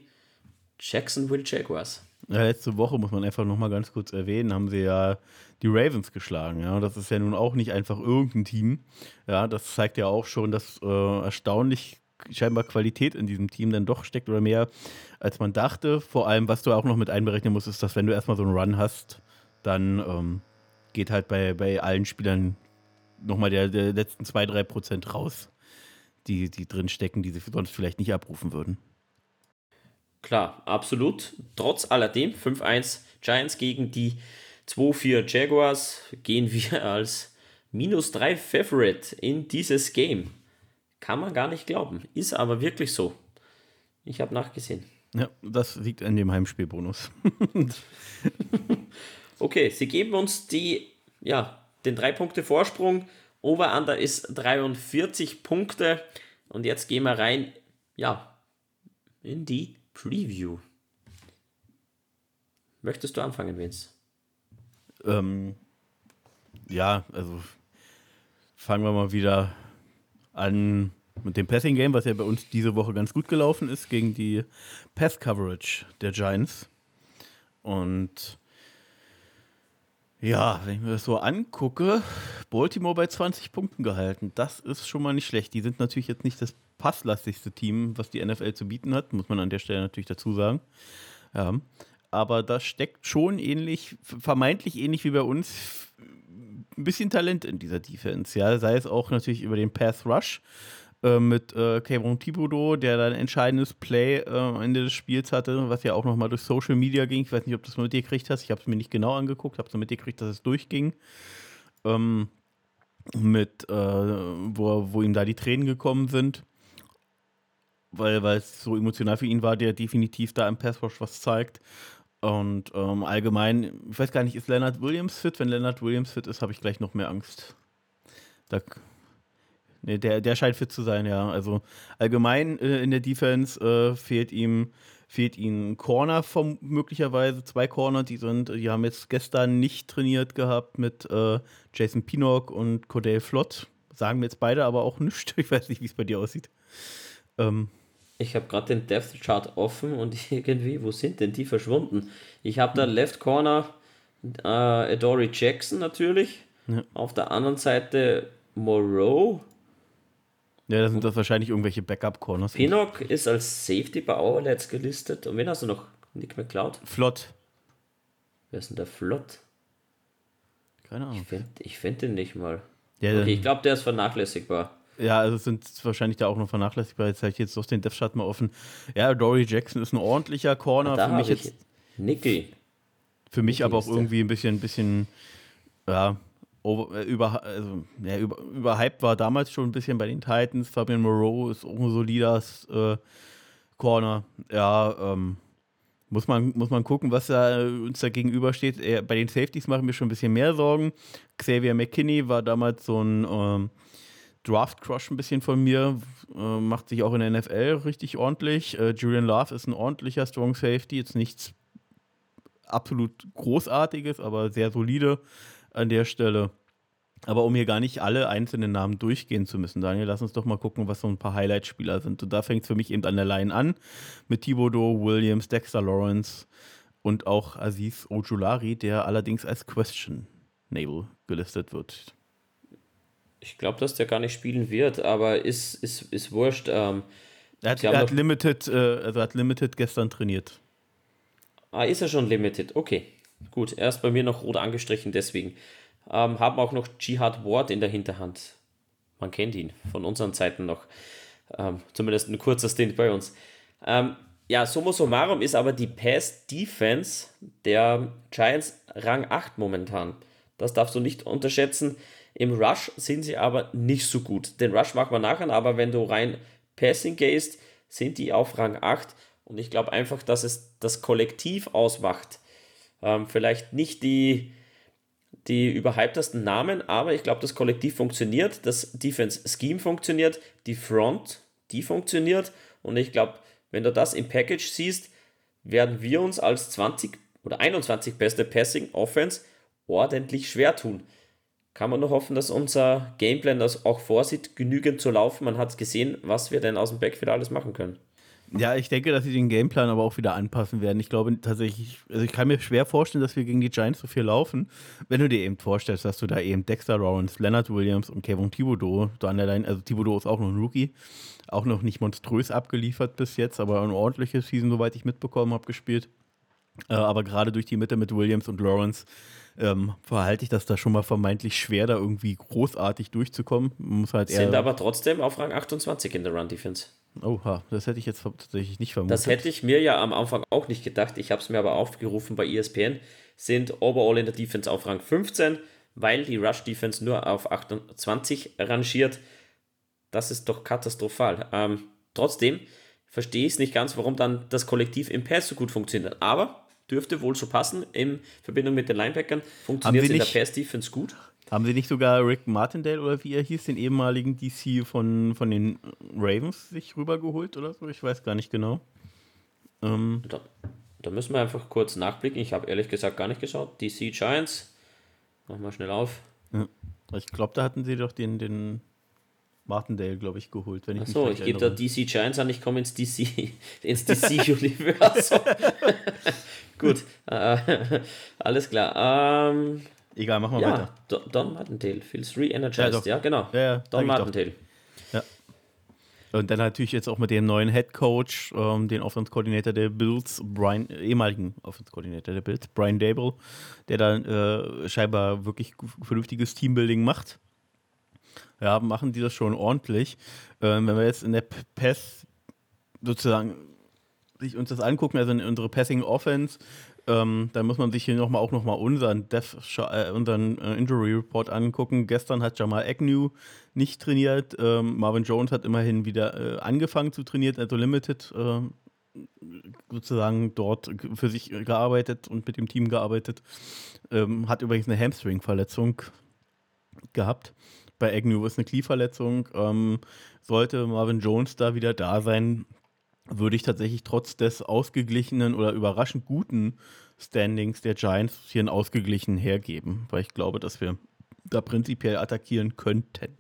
Jacksonville Jaguars. Ja, letzte Woche muss man einfach nochmal ganz kurz erwähnen, haben sie ja die Ravens geschlagen. Ja, das ist ja nun auch nicht einfach irgendein Team. Ja, das zeigt ja auch schon, dass äh, erstaunlich scheinbar Qualität in diesem Team dann doch steckt oder mehr, als man dachte. Vor allem, was du auch noch mit einberechnen musst, ist, dass wenn du erstmal so einen Run hast, dann ähm, geht halt bei, bei allen Spielern nochmal der, der letzten 2-3 Prozent raus, die, die drin stecken, die sie sonst vielleicht nicht abrufen würden. Klar, absolut. Trotz alledem 5-1 Giants gegen die 2-4 Jaguars gehen wir als minus 3 Favorite in dieses Game. Kann man gar nicht glauben. Ist aber wirklich so. Ich habe nachgesehen. Ja, das liegt an dem Heimspielbonus. *laughs* okay, sie geben uns die, ja, den 3 Punkte Vorsprung. Over-Under ist 43 Punkte. Und jetzt gehen wir rein, ja, in die Preview. Möchtest du anfangen, Vince? Ähm, ja, also fangen wir mal wieder an mit dem Passing Game, was ja bei uns diese Woche ganz gut gelaufen ist, gegen die Pass Coverage der Giants. Und ja, wenn ich mir das so angucke, Baltimore bei 20 Punkten gehalten. Das ist schon mal nicht schlecht. Die sind natürlich jetzt nicht das passlastigste Team, was die NFL zu bieten hat, muss man an der Stelle natürlich dazu sagen. Ja. Aber da steckt schon ähnlich, vermeintlich ähnlich wie bei uns, ein bisschen Talent in dieser Defense. Ja, sei es auch natürlich über den Path Rush äh, mit äh, Kevin Thibodeau, der dann ein entscheidendes Play äh, am Ende des Spiels hatte, was ja auch nochmal durch Social Media ging. Ich weiß nicht, ob du das mal mit dir gekriegt hast. Ich habe es mir nicht genau angeguckt, habe es mit dir gekriegt, dass es durchging. Ähm, mit, äh, wo, wo ihm da die Tränen gekommen sind. Weil, weil es so emotional für ihn war, der definitiv da im Passwash was zeigt. Und ähm, allgemein, ich weiß gar nicht, ist Leonard Williams fit? Wenn Leonard Williams fit ist, habe ich gleich noch mehr Angst. Da, nee, der, der scheint fit zu sein, ja. Also allgemein äh, in der Defense äh, fehlt ihm fehlt ihnen Corner vom, möglicherweise, zwei Corner, die sind, die haben jetzt gestern nicht trainiert gehabt mit äh, Jason Pinnock und Cordell Flott. Sagen mir jetzt beide aber auch *laughs* nichts. Ich weiß nicht, wie es bei dir aussieht. Ähm, ich habe gerade den Depth Chart offen und *laughs* irgendwie, wo sind denn die verschwunden? Ich habe da Left Corner äh, Adoree Jackson natürlich. Ja. Auf der anderen Seite Moreau. Ja, da sind das wahrscheinlich irgendwelche Backup-Corners. Pinnock ist als Safety bei Overlets gelistet. Und wen hast du noch? Nick McCloud? Flott. Wer ist denn der Flott? Keine Ahnung. Ich finde find den nicht mal. Ja, okay, ich glaube, der ist vernachlässigbar. Ja, also sind wahrscheinlich da auch noch vernachlässigbar. Jetzt habe ich jetzt doch den Shot mal offen. Ja, Dory Jackson ist ein ordentlicher Corner. Da für mich jetzt. Nickel. Für mich aber auch irgendwie ein bisschen, ein bisschen, ja, over, äh, über, also, ja, über, überhyped war damals schon ein bisschen bei den Titans. Fabian Moreau ist auch ein solider äh, Corner. Ja, ähm, muss man, muss man gucken, was da uns da gegenübersteht. Bei den Safeties machen wir schon ein bisschen mehr Sorgen. Xavier McKinney war damals so ein ähm, Draft-Crush ein bisschen von mir, äh, macht sich auch in der NFL richtig ordentlich. Äh, Julian Love ist ein ordentlicher Strong Safety, jetzt nichts absolut Großartiges, aber sehr solide an der Stelle. Aber um hier gar nicht alle einzelnen Namen durchgehen zu müssen, Daniel, lass uns doch mal gucken, was so ein paar Highlight-Spieler sind. Und da fängt es für mich eben an der Line an mit Thibodeau, Williams, Dexter Lawrence und auch Aziz Ojulari, der allerdings als Question Naval gelistet wird. Ich glaube, dass der gar nicht spielen wird, aber ist, ist, ist wurscht. Ähm, er hat, er hat Limited, äh, also hat Limited gestern trainiert. Ah, ist er schon Limited? Okay, gut. Er ist bei mir noch rot angestrichen, deswegen. Ähm, haben auch noch Jihad Ward in der Hinterhand. Man kennt ihn von unseren Zeiten noch. Ähm, zumindest ein kurzer Stint bei uns. Ähm, ja, summa summarum ist aber die Pass-Defense der Giants Rang 8 momentan. Das darfst du nicht unterschätzen. Im Rush sind sie aber nicht so gut. Den Rush machen wir nachher, aber wenn du rein Passing gehst, sind die auf Rang 8 und ich glaube einfach, dass es das Kollektiv ausmacht. Ähm, vielleicht nicht die, die überhyptesten Namen, aber ich glaube, das Kollektiv funktioniert, das Defense-Scheme funktioniert, die Front, die funktioniert und ich glaube, wenn du das im Package siehst, werden wir uns als 20 oder 21 beste Passing Offense ordentlich schwer tun. Kann man nur hoffen, dass unser Gameplan das auch vorsieht, genügend zu laufen. Man hat gesehen, was wir denn aus dem Backfield alles machen können. Ja, ich denke, dass sie den Gameplan aber auch wieder anpassen werden. Ich glaube tatsächlich, also ich kann mir schwer vorstellen, dass wir gegen die Giants so viel laufen, wenn du dir eben vorstellst, dass du da eben Dexter Lawrence, Leonard Williams und Kevin Thibodeau, da an der Line, also Thibodeau ist auch noch ein Rookie, auch noch nicht monströs abgeliefert bis jetzt, aber ein ordentliches Season, soweit ich mitbekommen habe, gespielt. Äh, aber gerade durch die Mitte mit Williams und Lawrence ähm, verhalte ich das da schon mal vermeintlich schwer, da irgendwie großartig durchzukommen. muss halt Sind aber trotzdem auf Rang 28 in der Run-Defense. Oha, das hätte ich jetzt tatsächlich nicht vermutet. Das hätte ich mir ja am Anfang auch nicht gedacht. Ich habe es mir aber aufgerufen bei ESPN. Sind overall in der Defense auf Rang 15, weil die Rush Defense nur auf 28 rangiert. Das ist doch katastrophal. Ähm, trotzdem verstehe ich es nicht ganz, warum dann das Kollektiv im Pass so gut funktioniert. Aber dürfte wohl so passen in Verbindung mit den Linebackern. Funktioniert in der Pass-Defense gut. Haben sie nicht sogar Rick Martindale oder wie er hieß, den ehemaligen DC von, von den Ravens, sich rübergeholt oder so? Ich weiß gar nicht genau. Ähm. Da, da, müssen wir einfach kurz nachblicken. Ich habe ehrlich gesagt gar nicht geschaut. DC Giants. Machen wir schnell auf. Ja. Ich glaube, da hatten sie doch den, den Martindale, glaube ich, geholt. Wenn ich Achso, ich gebe da DC Giants an, ich komme ins DC, *laughs* ins DC-Universum. *laughs* Gut, *laughs* äh, alles klar. Ähm, Egal, machen wir ja, weiter. Don, Don Martindale, feels re-energized, ja, ja, genau. Ja, ja, Don Martindale. Ja. Und dann natürlich jetzt auch mit dem neuen Head Coach, ähm, den Offense Coordinator der Bills, Brian, ehemaligen Offense Coordinator der Bills, Brian Dable, der dann äh, scheinbar wirklich vernünftiges Teambuilding macht. Ja, machen die das schon ordentlich. Ähm, wenn wir jetzt in der Pass sozusagen sich uns das angucken, also in unsere Passing Offense, ähm, dann muss man sich hier noch mal, auch nochmal unseren, äh, unseren äh, Injury Report angucken. Gestern hat Jamal Agnew nicht trainiert. Ähm, Marvin Jones hat immerhin wieder äh, angefangen zu trainieren, also Limited äh, sozusagen dort für sich gearbeitet und mit dem Team gearbeitet. Ähm, hat übrigens eine Hamstring-Verletzung gehabt. Bei Agnew ist eine Knieverletzung. Ähm, sollte Marvin Jones da wieder da sein, würde ich tatsächlich trotz des ausgeglichenen oder überraschend guten Standings der Giants hier einen ausgeglichen hergeben, weil ich glaube, dass wir da prinzipiell attackieren könnten.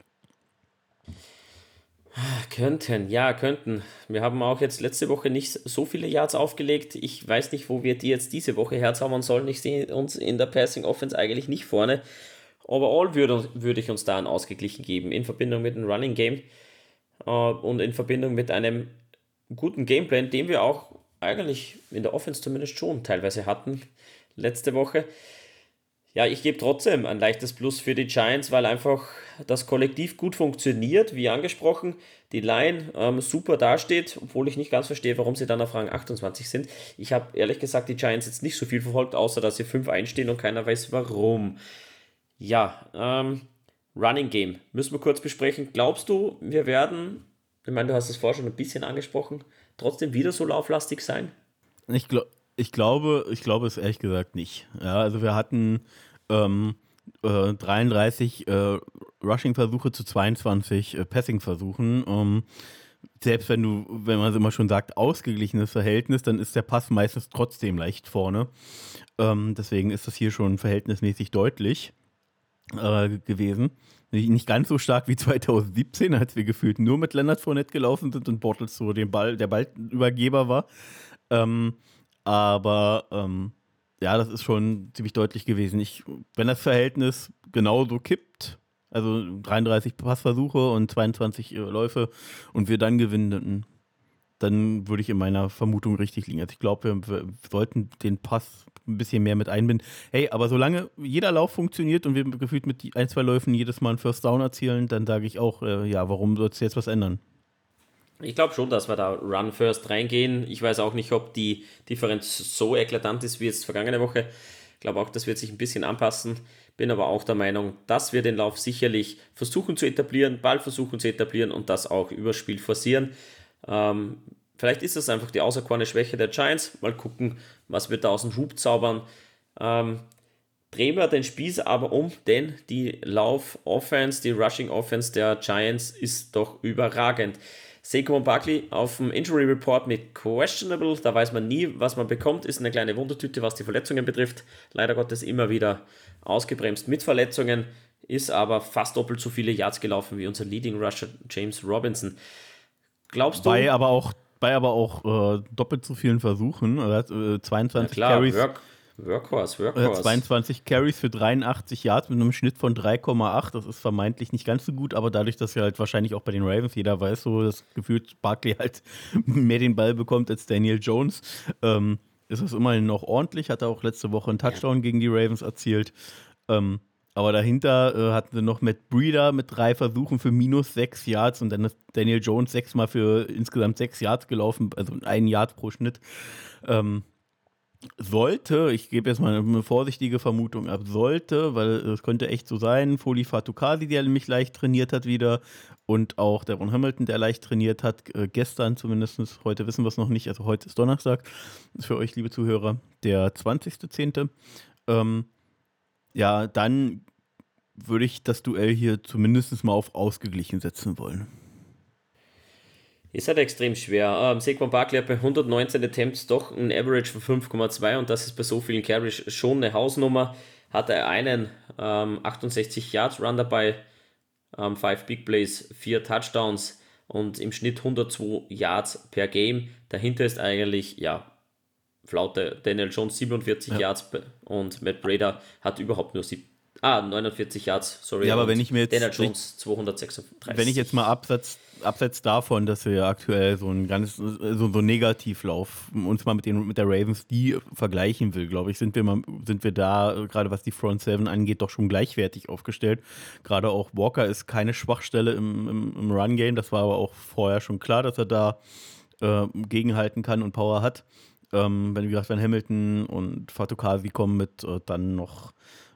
Könnten, ja, könnten. Wir haben auch jetzt letzte Woche nicht so viele Yards aufgelegt. Ich weiß nicht, wo wir die jetzt diese Woche herzaubern sollen. Ich sehe uns in der Passing Offense eigentlich nicht vorne. Overall würde, würde ich uns da einen ausgeglichen geben, in Verbindung mit einem Running Game äh, und in Verbindung mit einem guten Gameplan, den wir auch eigentlich in der Offense zumindest schon teilweise hatten letzte Woche. Ja, ich gebe trotzdem ein leichtes Plus für die Giants, weil einfach das Kollektiv gut funktioniert, wie angesprochen. Die Line ähm, super dasteht, obwohl ich nicht ganz verstehe, warum sie dann auf Rang 28 sind. Ich habe ehrlich gesagt die Giants jetzt nicht so viel verfolgt, außer dass sie 5 einstehen und keiner weiß warum. Ja, ähm, Running Game müssen wir kurz besprechen. Glaubst du, wir werden ich meine, du hast es vorher schon ein bisschen angesprochen, trotzdem wieder so lauflastig sein? Ich, glaub, ich, glaube, ich glaube es ehrlich gesagt nicht. Ja, also wir hatten ähm, äh, 33 äh, Rushing-Versuche zu 22 äh, Passing-Versuchen. Ähm, selbst wenn du, wenn man es immer schon sagt, ausgeglichenes Verhältnis, dann ist der Pass meistens trotzdem leicht vorne. Ähm, deswegen ist das hier schon verhältnismäßig deutlich äh, gewesen. Nicht ganz so stark wie *laughs* 2017, als wir gefühlt nur mit Leonard Fournette gelaufen sind und Bortles so den Ball, der Ballübergeber war. Ähm, aber ähm, ja, das ist schon ziemlich deutlich gewesen. Ich, wenn das Verhältnis genauso kippt, also 33 Passversuche und 22 äh, Läufe und wir dann gewinnen, dann würde ich in meiner Vermutung richtig liegen. Also ich glaube, wir, wir, sollten den Pass ein bisschen mehr mit einbinden. Hey, aber solange jeder Lauf funktioniert und wir gefühlt mit ein, zwei Läufen jedes Mal einen First Down erzielen, dann sage ich auch, äh, ja, warum soll es jetzt was ändern? Ich glaube schon, dass wir da Run First reingehen. Ich weiß auch nicht, ob die Differenz so eklatant ist wie jetzt vergangene Woche. Ich glaube auch, das wird sich ein bisschen anpassen. Bin aber auch der Meinung, dass wir den Lauf sicherlich versuchen zu etablieren, Ball versuchen zu etablieren und das auch übers Spiel forcieren. Ähm, vielleicht ist das einfach die auserkorene Schwäche der Giants. Mal gucken, was wir da aus dem Hub zaubern. Ähm, wir den Spieß aber um, denn die Lauf-Offense, die Rushing-Offense der Giants ist doch überragend. Saquon Barkley auf dem Injury Report mit questionable, da weiß man nie, was man bekommt, ist eine kleine Wundertüte, was die Verletzungen betrifft. Leider Gottes immer wieder ausgebremst mit Verletzungen, ist aber fast doppelt so viele Yards gelaufen wie unser Leading Rusher James Robinson. Glaubst du? Bei aber auch, bei aber auch äh, doppelt so vielen Versuchen. Er hat äh, 22 klar, Carries. Work, Workhorse, Äh, Workhorse. 22 Carries für 83 Yards mit einem Schnitt von 3,8. Das ist vermeintlich nicht ganz so gut, aber dadurch, dass ja halt wahrscheinlich auch bei den Ravens jeder weiß, so das gefühlt Barkley halt *laughs* mehr den Ball bekommt als Daniel Jones, ähm, ist es immerhin noch ordentlich. Hat er auch letzte Woche einen Touchdown gegen die Ravens erzielt. Ähm, aber dahinter äh, hatten wir noch Matt Breeder mit drei Versuchen für minus sechs Yards und dann ist Daniel Jones sechsmal für insgesamt sechs Yards gelaufen, also ein Yard pro Schnitt. Ähm, sollte, ich gebe jetzt mal eine vorsichtige Vermutung ab, sollte, weil es könnte echt so sein, Foli Fatukasi, der nämlich leicht trainiert hat wieder und auch der Ron Hamilton, der leicht trainiert hat, äh, gestern zumindest, heute wissen wir es noch nicht, also heute ist Donnerstag, ist für euch, liebe Zuhörer, der 20.10. Ähm, ja, dann würde ich das Duell hier zumindest mal auf ausgeglichen setzen wollen. Ist halt extrem schwer. Ähm, Saquon Barkley hat bei 119 Attempts doch ein Average von 5,2 und das ist bei so vielen Carries schon eine Hausnummer. Hat er einen ähm, 68 Yards Run dabei, 5 ähm, Big Plays, 4 Touchdowns und im Schnitt 102 Yards per Game. Dahinter ist eigentlich, ja, Flaute. Daniel Jones 47 ja. Yards und Matt Brader hat überhaupt nur 7. Ah, 49 Yards, sorry. Ja, aber wenn ich mir jetzt. Daniel Jones 236. Wenn ich jetzt mal absetze, abseits davon, dass wir aktuell so ein ganz so, so einen Negativlauf uns mal mit, den, mit der Ravens die vergleichen will, glaube ich, sind wir, mal, sind wir da, gerade was die Front Seven angeht, doch schon gleichwertig aufgestellt. Gerade auch Walker ist keine Schwachstelle im, im, im Run-Game. Das war aber auch vorher schon klar, dass er da äh, gegenhalten kann und Power hat. Ähm, wenn, wie gesagt, wenn Hamilton und Fatukasi kommen mit äh, dann noch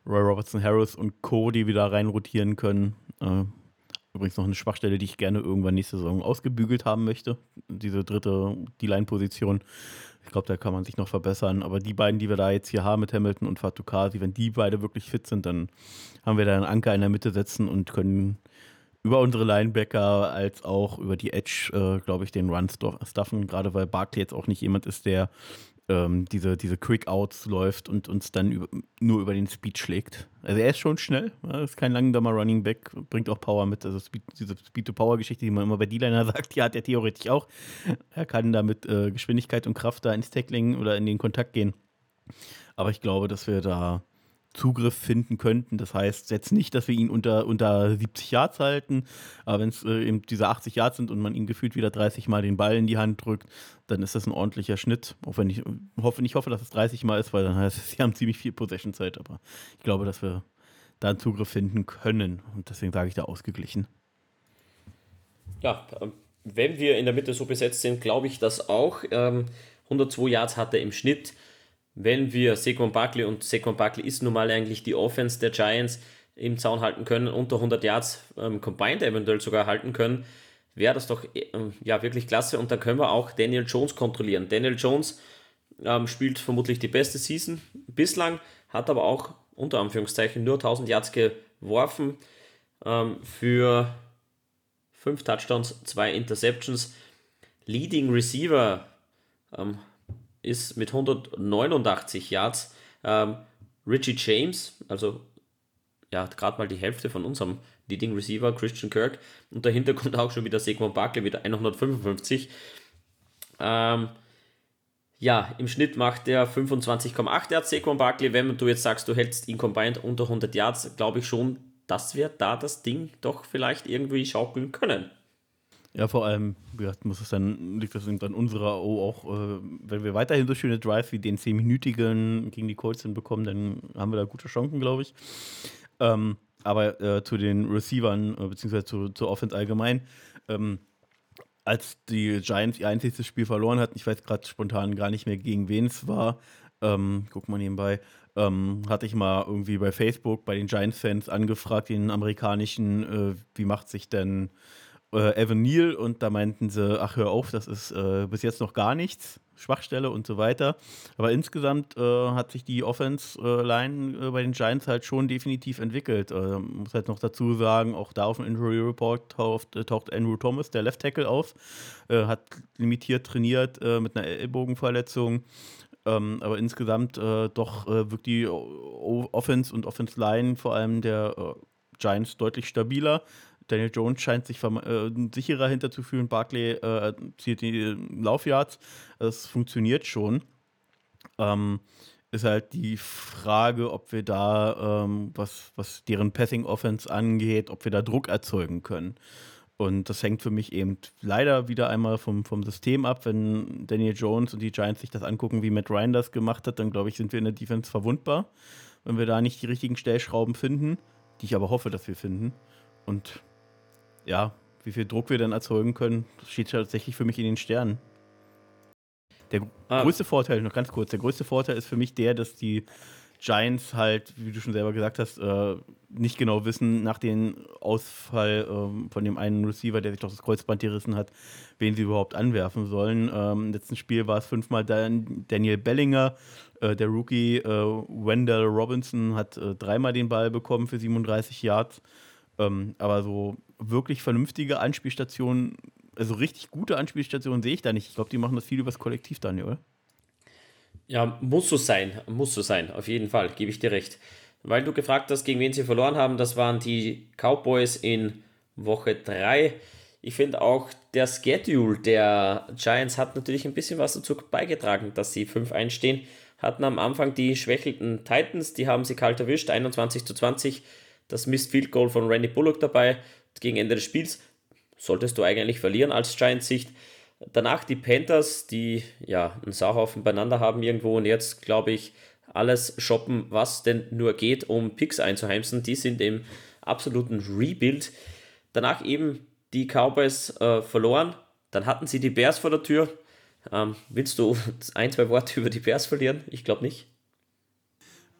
Roy Robertson Harris und Co., die wieder rein rotieren können. Äh, übrigens noch eine Schwachstelle, die ich gerne irgendwann nächste Saison ausgebügelt haben möchte. Diese dritte D-Line-Position. Ich glaube, da kann man sich noch verbessern. Aber die beiden, die wir da jetzt hier haben mit Hamilton und Fatukasi, wenn die beide wirklich fit sind, dann haben wir da einen Anker in der Mitte setzen und können über unsere Linebacker als auch über die Edge, äh, glaube ich, den Run stuffen. Gerade weil Barkley jetzt auch nicht jemand ist, der ähm, diese, diese Quick-Outs läuft und uns dann über, nur über den Speed schlägt. Also er ist schon schnell, ist kein langsamer Running Back, bringt auch Power mit. Also Speed, diese Speed-to-Power-Geschichte, die man immer bei D-Liner *laughs* sagt, die hat er theoretisch auch. Er kann da mit äh, Geschwindigkeit und Kraft da ins Tackling oder in den Kontakt gehen. Aber ich glaube, dass wir da Zugriff finden könnten. Das heißt jetzt nicht, dass wir ihn unter, unter 70 Yards halten, aber wenn es äh, eben diese 80 Yards sind und man ihm gefühlt wieder 30 Mal den Ball in die Hand drückt, dann ist das ein ordentlicher Schnitt. Auch wenn ich hoffe, ich hoffe, dass es 30 Mal ist, weil dann heißt es, sie haben ziemlich viel Possession-Zeit, aber ich glaube, dass wir da einen Zugriff finden können und deswegen sage ich da ausgeglichen. Ja, ähm, wenn wir in der Mitte so besetzt sind, glaube ich das auch. 102 ähm, Yards hat er im Schnitt wenn wir Saquon Barkley und Saquon Barkley ist nun mal eigentlich die Offense der Giants im Zaun halten können, unter 100 Yards ähm, combined eventuell sogar halten können, wäre das doch ähm, ja wirklich klasse und dann können wir auch Daniel Jones kontrollieren. Daniel Jones ähm, spielt vermutlich die beste Season bislang, hat aber auch unter Anführungszeichen nur 1000 Yards geworfen ähm, für 5 Touchdowns, 2 Interceptions. Leading Receiver ähm, ist mit 189 Yards. Ähm, Richie James, also ja, gerade mal die Hälfte von unserem Leading Receiver, Christian Kirk. Und dahinter *laughs* kommt auch schon wieder Saquon Barkley mit 155. Ähm, ja, im Schnitt macht der 25,8 Yards Saquon Barkley. Wenn du jetzt sagst, du hältst ihn combined unter 100 Yards, glaube ich schon, dass wir da das Ding doch vielleicht irgendwie schaukeln können. Ja, vor allem, wie gesagt, muss es dann, liegt das dann unserer O auch, äh, wenn wir weiterhin so schöne Drives wie den 10-minütigen gegen die Colts hinbekommen, dann haben wir da gute Chancen, glaube ich. Ähm, aber äh, zu den Receivern, äh, beziehungsweise zu, zur Offense allgemein, ähm, als die Giants ihr einziges Spiel verloren hatten, ich weiß gerade spontan gar nicht mehr, gegen wen es war, ähm, guck mal nebenbei, ähm, hatte ich mal irgendwie bei Facebook bei den Giants-Fans angefragt, den amerikanischen, äh, wie macht sich denn äh, Evan Neal und da meinten sie, ach hör auf, das ist äh, bis jetzt noch gar nichts, Schwachstelle und so weiter. Aber insgesamt äh, hat sich die Offense-Line äh, bei den Giants halt schon definitiv entwickelt. Äh, muss halt noch dazu sagen, auch da auf dem Injury Report taucht, äh, taucht Andrew Thomas, der Left Tackle, auf, hat limitiert trainiert mit einer Ellbogenverletzung. Ähm, aber insgesamt doch wirkt die Offense und Offense Line vor allem der Giants deutlich stabiler. Daniel Jones scheint sich äh, sicherer hinterzufühlen. Barkley äh, zieht die Laufyards. Das funktioniert schon. Ähm, ist halt die Frage, ob wir da, ähm, was, was deren Passing Offense angeht, ob wir da Druck erzeugen können. Und das hängt für mich eben leider wieder einmal vom, vom System ab. Wenn Daniel Jones und die Giants sich das angucken, wie Matt Ryan das gemacht hat, dann glaube ich, sind wir in der Defense verwundbar, wenn wir da nicht die richtigen Stellschrauben finden, die ich aber hoffe, dass wir finden. Und ja, wie viel Druck wir dann erzeugen können, steht tatsächlich für mich in den Sternen. Der ah. größte Vorteil, noch ganz kurz, der größte Vorteil ist für mich der, dass die Giants halt, wie du schon selber gesagt hast, äh, nicht genau wissen, nach dem Ausfall äh, von dem einen Receiver, der sich doch das Kreuzband gerissen hat, wen sie überhaupt anwerfen sollen. Ähm, Im letzten Spiel war es fünfmal Dan Daniel Bellinger. Äh, der Rookie äh, Wendell Robinson hat äh, dreimal den Ball bekommen für 37 Yards. Ähm, aber so wirklich vernünftige Anspielstationen, also richtig gute Anspielstationen sehe ich da nicht. Ich glaube, die machen das viel übers Kollektiv, Daniel, oder? Ja, muss so sein, muss so sein, auf jeden Fall, gebe ich dir recht. Weil du gefragt hast, gegen wen sie verloren haben, das waren die Cowboys in Woche 3. Ich finde auch, der Schedule der Giants hat natürlich ein bisschen was dazu beigetragen, dass sie 5-1 stehen. Hatten am Anfang die schwächelten Titans, die haben sie kalt erwischt, 21 zu 20 das Missed Field Goal von Randy Bullock dabei gegen Ende des Spiels. Solltest du eigentlich verlieren als Giants-Sicht. Danach die Panthers, die ja einen Sauhaufen beieinander haben irgendwo und jetzt, glaube ich, alles shoppen, was denn nur geht, um Picks einzuheimsen. Die sind im absoluten Rebuild. Danach eben die Cowboys äh, verloren. Dann hatten sie die Bears vor der Tür. Ähm, willst du *laughs* ein, zwei Worte über die Bears verlieren? Ich glaube nicht.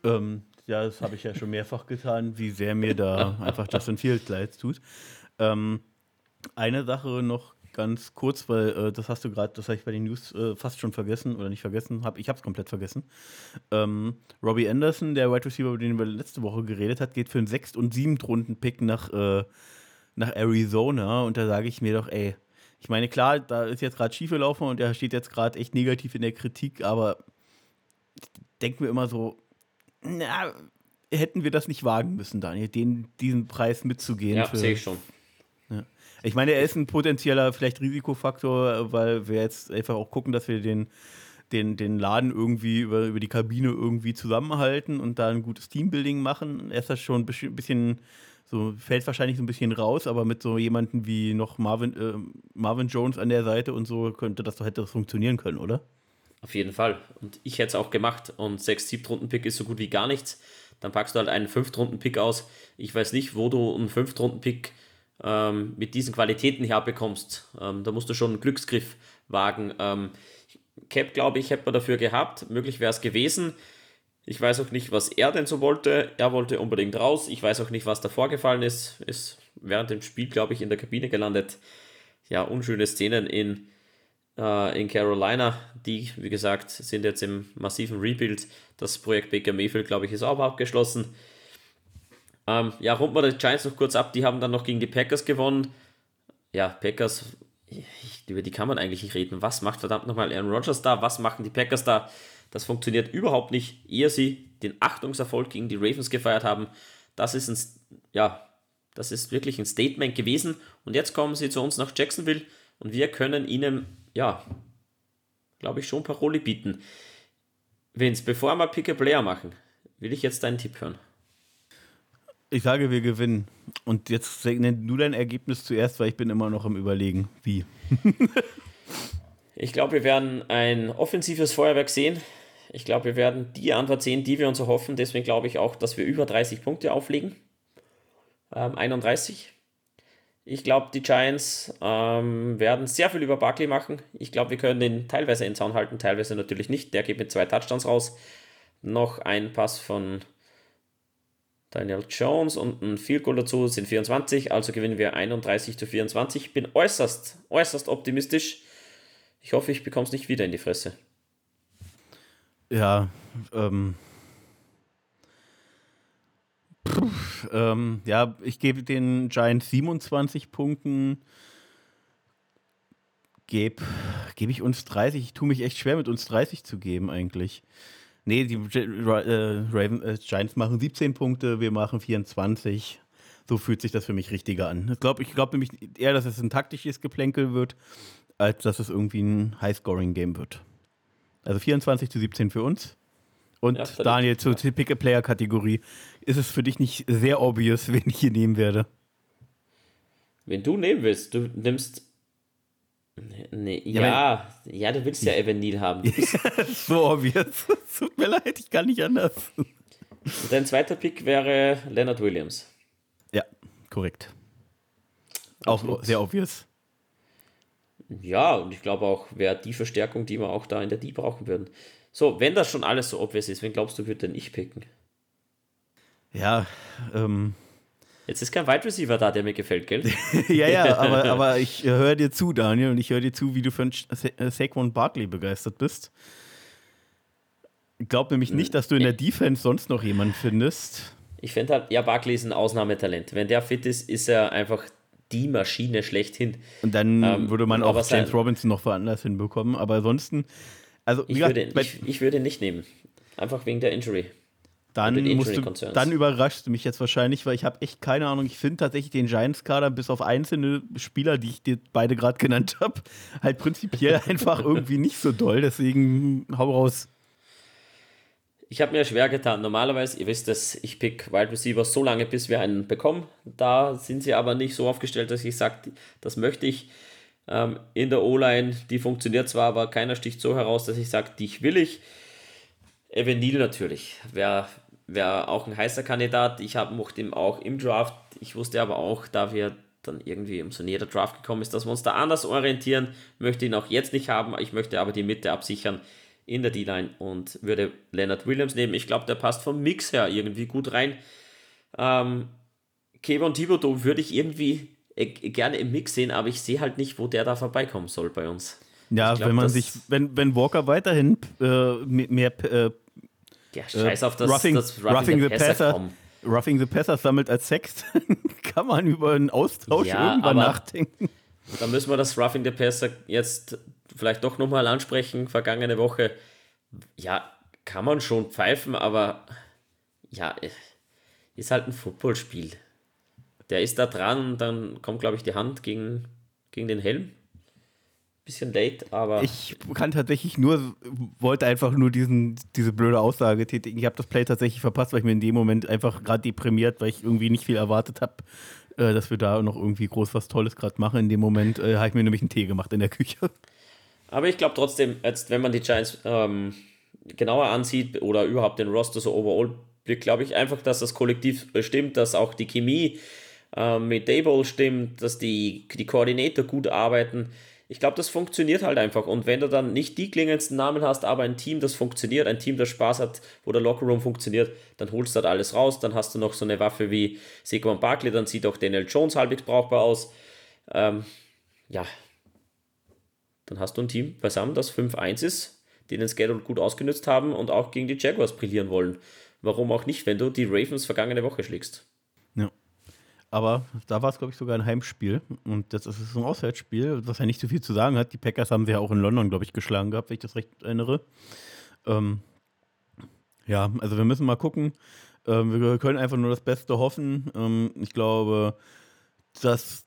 Ähm, ja, das habe ich ja schon mehrfach getan, wie sehr mir da einfach Justin Fields leid tut. Ähm, eine Sache noch ganz kurz, weil äh, das hast du gerade, das habe ich bei den News äh, fast schon vergessen oder nicht vergessen, hab, ich habe es komplett vergessen. Ähm, Robbie Anderson, der Wide Receiver, über den wir letzte Woche geredet hat, geht für einen 6. und 7. Runden-Pick nach, äh, nach Arizona und da sage ich mir doch, ey, ich meine, klar, da ist jetzt gerade schief gelaufen und er steht jetzt gerade echt negativ in der Kritik, aber denken wir immer so, na, hätten wir das nicht wagen müssen, Daniel, den, diesen Preis mitzugehen. Ja, sehe ich schon. Ja. Ich meine, er ist ein potenzieller vielleicht Risikofaktor, weil wir jetzt einfach auch gucken, dass wir den, den, den Laden irgendwie über, über die Kabine irgendwie zusammenhalten und da ein gutes Teambuilding machen. Er ist das schon ein bisschen, so fällt wahrscheinlich so ein bisschen raus, aber mit so jemandem wie noch Marvin, äh, Marvin Jones an der Seite und so könnte das doch hätte das funktionieren können, oder? Auf jeden Fall. Und ich hätte es auch gemacht. Und 6 7-Runden-Pick ist so gut wie gar nichts. Dann packst du halt einen 5-Runden-Pick aus. Ich weiß nicht, wo du einen 5-Runden-Pick ähm, mit diesen Qualitäten herbekommst. Ähm, da musst du schon einen Glücksgriff wagen. Ähm, Cap, glaube ich, hätte man dafür gehabt. Möglich wäre es gewesen. Ich weiß auch nicht, was er denn so wollte. Er wollte unbedingt raus. Ich weiß auch nicht, was da vorgefallen ist. Ist während dem Spiel, glaube ich, in der Kabine gelandet. Ja, unschöne Szenen in äh, in Carolina. Die, wie gesagt, sind jetzt im massiven Rebuild. Das Projekt Baker Mayfield, glaube ich, ist auch abgeschlossen. Ähm, ja, runden wir die Giants noch kurz ab. Die haben dann noch gegen die Packers gewonnen. Ja, Packers, ich, über die kann man eigentlich nicht reden. Was macht verdammt nochmal Aaron Rodgers da? Was machen die Packers da? Das funktioniert überhaupt nicht, ehe sie den Achtungserfolg gegen die Ravens gefeiert haben. Das ist ein, ja, das ist wirklich ein Statement gewesen. Und jetzt kommen sie zu uns nach Jacksonville und wir können ihnen ja, glaube ich, schon Paroli bieten. Vince, bevor wir Pick a Player machen, will ich jetzt deinen Tipp hören. Ich sage, wir gewinnen. Und jetzt nenn du dein Ergebnis zuerst, weil ich bin immer noch im Überlegen. Wie? ich glaube, wir werden ein offensives Feuerwerk sehen. Ich glaube, wir werden die Antwort sehen, die wir uns erhoffen. Deswegen glaube ich auch, dass wir über 30 Punkte auflegen. Ähm, 31. Ich glaube, die Giants ähm, werden sehr viel über Barkley machen. Ich glaube, wir können den teilweise in Zaun halten, teilweise natürlich nicht. Der geht mit zwei Touchdowns raus. Noch ein Pass von Daniel Jones und ein Field Goal dazu sind 24, also gewinnen wir 31 zu 24. Ich bin äußerst, äußerst optimistisch. Ich hoffe, ich bekomme es nicht wieder in die Fresse. Ja, ähm, pff, ähm, ja, ich gebe den Giants 27 Punkten. Gebe geb ich uns 30. Ich tue mich echt schwer, mit uns 30 zu geben, eigentlich. Nee, die äh, Raven, äh, Giants machen 17 Punkte, wir machen 24. So fühlt sich das für mich richtiger an. Ich glaube ich glaub nämlich eher, dass es ein taktisches Geplänkel wird, als dass es irgendwie ein High-Scoring-Game wird. Also 24 zu 17 für uns. Und ja, Daniel, zur ja. Pick-a-Player-Kategorie. Ist es für dich nicht sehr obvious, *laughs* wen ich hier nehmen werde? Wen du nehmen willst, du nimmst Nee, ja, ja, ja, du willst ja Evan Neal haben. *laughs* so obvious. *laughs* Tut mir leid, ich kann nicht anders. Dein zweiter Pick wäre Leonard Williams. Ja, korrekt. Auch Absolut. sehr obvious. Ja, und ich glaube auch, wäre die Verstärkung, die wir auch da in der D brauchen würden. So, wenn das schon alles so obvious ist, wen glaubst du, würde denn ich picken? Ja, ähm, Jetzt ist kein Wide Receiver da, der mir gefällt, gell? *laughs* ja, ja, *laughs* aber, aber ich höre dir zu, Daniel, und ich höre dir zu, wie du von Sa äh, Saquon Barkley begeistert bist. Ich glaube nämlich nicht, dass du in der Defense sonst noch jemanden findest. Ich finde halt, ja, Barkley ist ein Ausnahmetalent. Wenn der fit ist, ist er einfach die Maschine schlechthin. Und dann ähm, würde man auch James Robinson noch woanders hinbekommen. Aber ansonsten, also ich, gesagt, würde, ich, ich würde nicht nehmen. Einfach wegen der Injury. Dann, musst du, dann überraschst du mich jetzt wahrscheinlich, weil ich habe echt keine Ahnung. Ich finde tatsächlich den Giants-Kader bis auf einzelne Spieler, die ich dir beide gerade genannt habe, halt prinzipiell *laughs* einfach irgendwie nicht so doll. Deswegen hau raus. Ich habe mir schwer getan. Normalerweise, ihr wisst es, ich pick Wide Receiver so lange, bis wir einen bekommen. Da sind sie aber nicht so aufgestellt, dass ich sage, das möchte ich. Ähm, in der O-Line, die funktioniert zwar, aber keiner sticht so heraus, dass ich sage, dich will ich. Evan Neal natürlich. Wäre auch ein heißer Kandidat. Ich habe mochte ihn auch im Draft. Ich wusste aber auch, da wir dann irgendwie umso näher der Draft gekommen ist, dass wir uns da anders orientieren. Möchte ihn auch jetzt nicht haben. Ich möchte aber die Mitte absichern in der D-Line und würde Leonard Williams nehmen. Ich glaube, der passt vom Mix her irgendwie gut rein. Ähm, Kevin Thibodeau würde ich irgendwie äh, gerne im Mix sehen, aber ich sehe halt nicht, wo der da vorbeikommen soll bei uns. Ja, glaub, wenn man sich, wenn, wenn Walker weiterhin äh, mehr äh, ja, scheiß auf das, Roughing, das Roughing, Roughing the, Passer. Passer Roughing the Passer sammelt als Sex, *laughs* kann man über einen Austausch ja, irgendwann nachdenken. Da müssen wir das Roughing the Passer jetzt vielleicht doch nochmal ansprechen. Vergangene Woche, ja, kann man schon pfeifen, aber ja, ist halt ein Footballspiel. Der ist da dran, dann kommt, glaube ich, die Hand gegen, gegen den Helm bisschen late, aber. Ich kann tatsächlich nur, wollte einfach nur diesen, diese blöde Aussage tätigen. Ich habe das Play tatsächlich verpasst, weil ich mir in dem Moment einfach gerade deprimiert, weil ich irgendwie nicht viel erwartet habe, äh, dass wir da noch irgendwie groß was Tolles gerade machen. In dem Moment äh, habe ich mir nämlich einen Tee gemacht in der Küche. Aber ich glaube trotzdem, jetzt, wenn man die Giants ähm, genauer ansieht oder überhaupt den Roster so overall, glaube ich einfach, dass das Kollektiv stimmt, dass auch die Chemie äh, mit Dayball stimmt, dass die, die Koordinator gut arbeiten ich glaube, das funktioniert halt einfach. Und wenn du dann nicht die klingendsten Namen hast, aber ein Team, das funktioniert, ein Team, das Spaß hat, wo der Lockerroom funktioniert, dann holst du halt alles raus. Dann hast du noch so eine Waffe wie Saquon Barkley, dann sieht auch Daniel Jones halbwegs brauchbar aus. Ähm, ja, dann hast du ein Team beisammen, das 5-1 ist, die den Schedule gut ausgenutzt haben und auch gegen die Jaguars brillieren wollen. Warum auch nicht, wenn du die Ravens vergangene Woche schlägst? Aber da war es, glaube ich, sogar ein Heimspiel. Und das ist ein Auswärtsspiel, was ja nicht so viel zu sagen hat. Die Packers haben sie ja auch in London, glaube ich, geschlagen gehabt, wenn ich das recht erinnere. Ähm, ja, also wir müssen mal gucken. Ähm, wir können einfach nur das Beste hoffen. Ähm, ich glaube, dass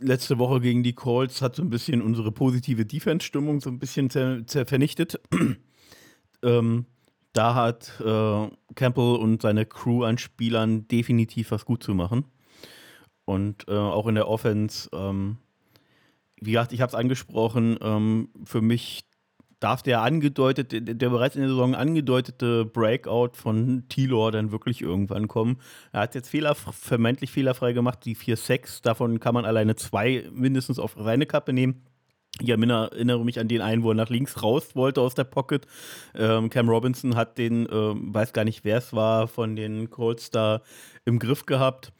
letzte Woche gegen die Colts hat so ein bisschen unsere positive Defense-Stimmung so ein bisschen zer, zer vernichtet. *clears throat* ähm, da hat äh, Campbell und seine Crew an Spielern definitiv was gut zu machen. Und äh, auch in der Offense, ähm, wie gesagt, ich habe es angesprochen, ähm, für mich darf der angedeutete, der bereits in der Saison angedeutete Breakout von Tilor dann wirklich irgendwann kommen. Er hat jetzt Fehler, vermeintlich fehlerfrei gemacht, die 4-6, davon kann man alleine zwei mindestens auf seine Kappe nehmen. Ich erinnere mich an den einen, wo er nach links raus wollte aus der Pocket. Ähm, Cam Robinson hat den, ähm, weiß gar nicht, wer es war, von den Colts da im Griff gehabt.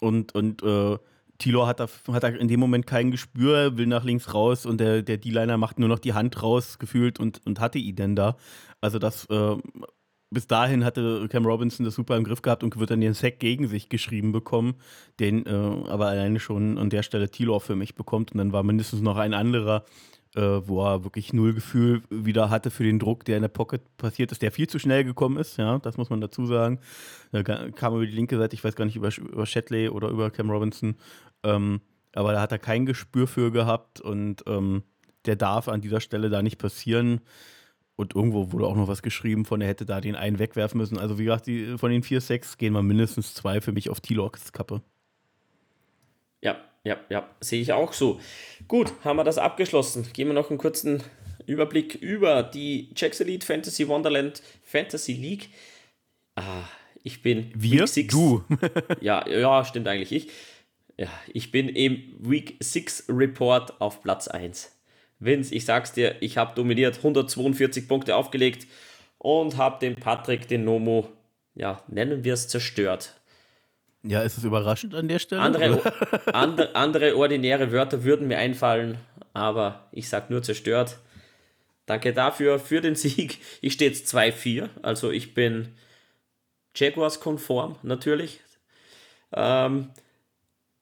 Und, und äh, Tilo hat da, hat da in dem Moment kein Gespür, will nach links raus und der, D-Liner macht nur noch die Hand raus gefühlt und, und hatte ihn denn da. Also das äh, bis dahin hatte Cam Robinson das super im Griff gehabt und wird dann den Sack gegen sich geschrieben bekommen, den äh, aber alleine schon an der Stelle Tilo für mich bekommt. Und dann war mindestens noch ein anderer, wo er wirklich null Gefühl wieder hatte für den Druck, der in der Pocket passiert ist, der viel zu schnell gekommen ist, ja, das muss man dazu sagen. Da kam über die linke Seite, ich weiß gar nicht, über, über Shatley oder über Cam Robinson, ähm, aber da hat er kein Gespür für gehabt und ähm, der darf an dieser Stelle da nicht passieren. Und irgendwo wurde auch noch was geschrieben von, er hätte da den einen wegwerfen müssen. Also wie gesagt, die, von den vier Sechs gehen mal mindestens zwei für mich auf T-Locks Kappe. Ja, ja, ja, sehe ich auch so. Gut, haben wir das abgeschlossen. Gehen wir noch einen kurzen Überblick über die Jacks Elite Fantasy Wonderland Fantasy League. Ah, ich bin Wir? Week 6. Du. *laughs* ja, ja, stimmt eigentlich ich. Ja, ich bin im Week 6 Report auf Platz 1. Vince, ich sag's dir, ich habe dominiert, 142 Punkte aufgelegt und habe den Patrick, den Nomo, ja, nennen wir es zerstört. Ja, ist es überraschend an der Stelle? Andere, *laughs* andere, andere ordinäre Wörter würden mir einfallen, aber ich sag nur zerstört. Danke dafür, für den Sieg. Ich stehe jetzt 2-4, also ich bin Jaguars-konform natürlich. Ähm,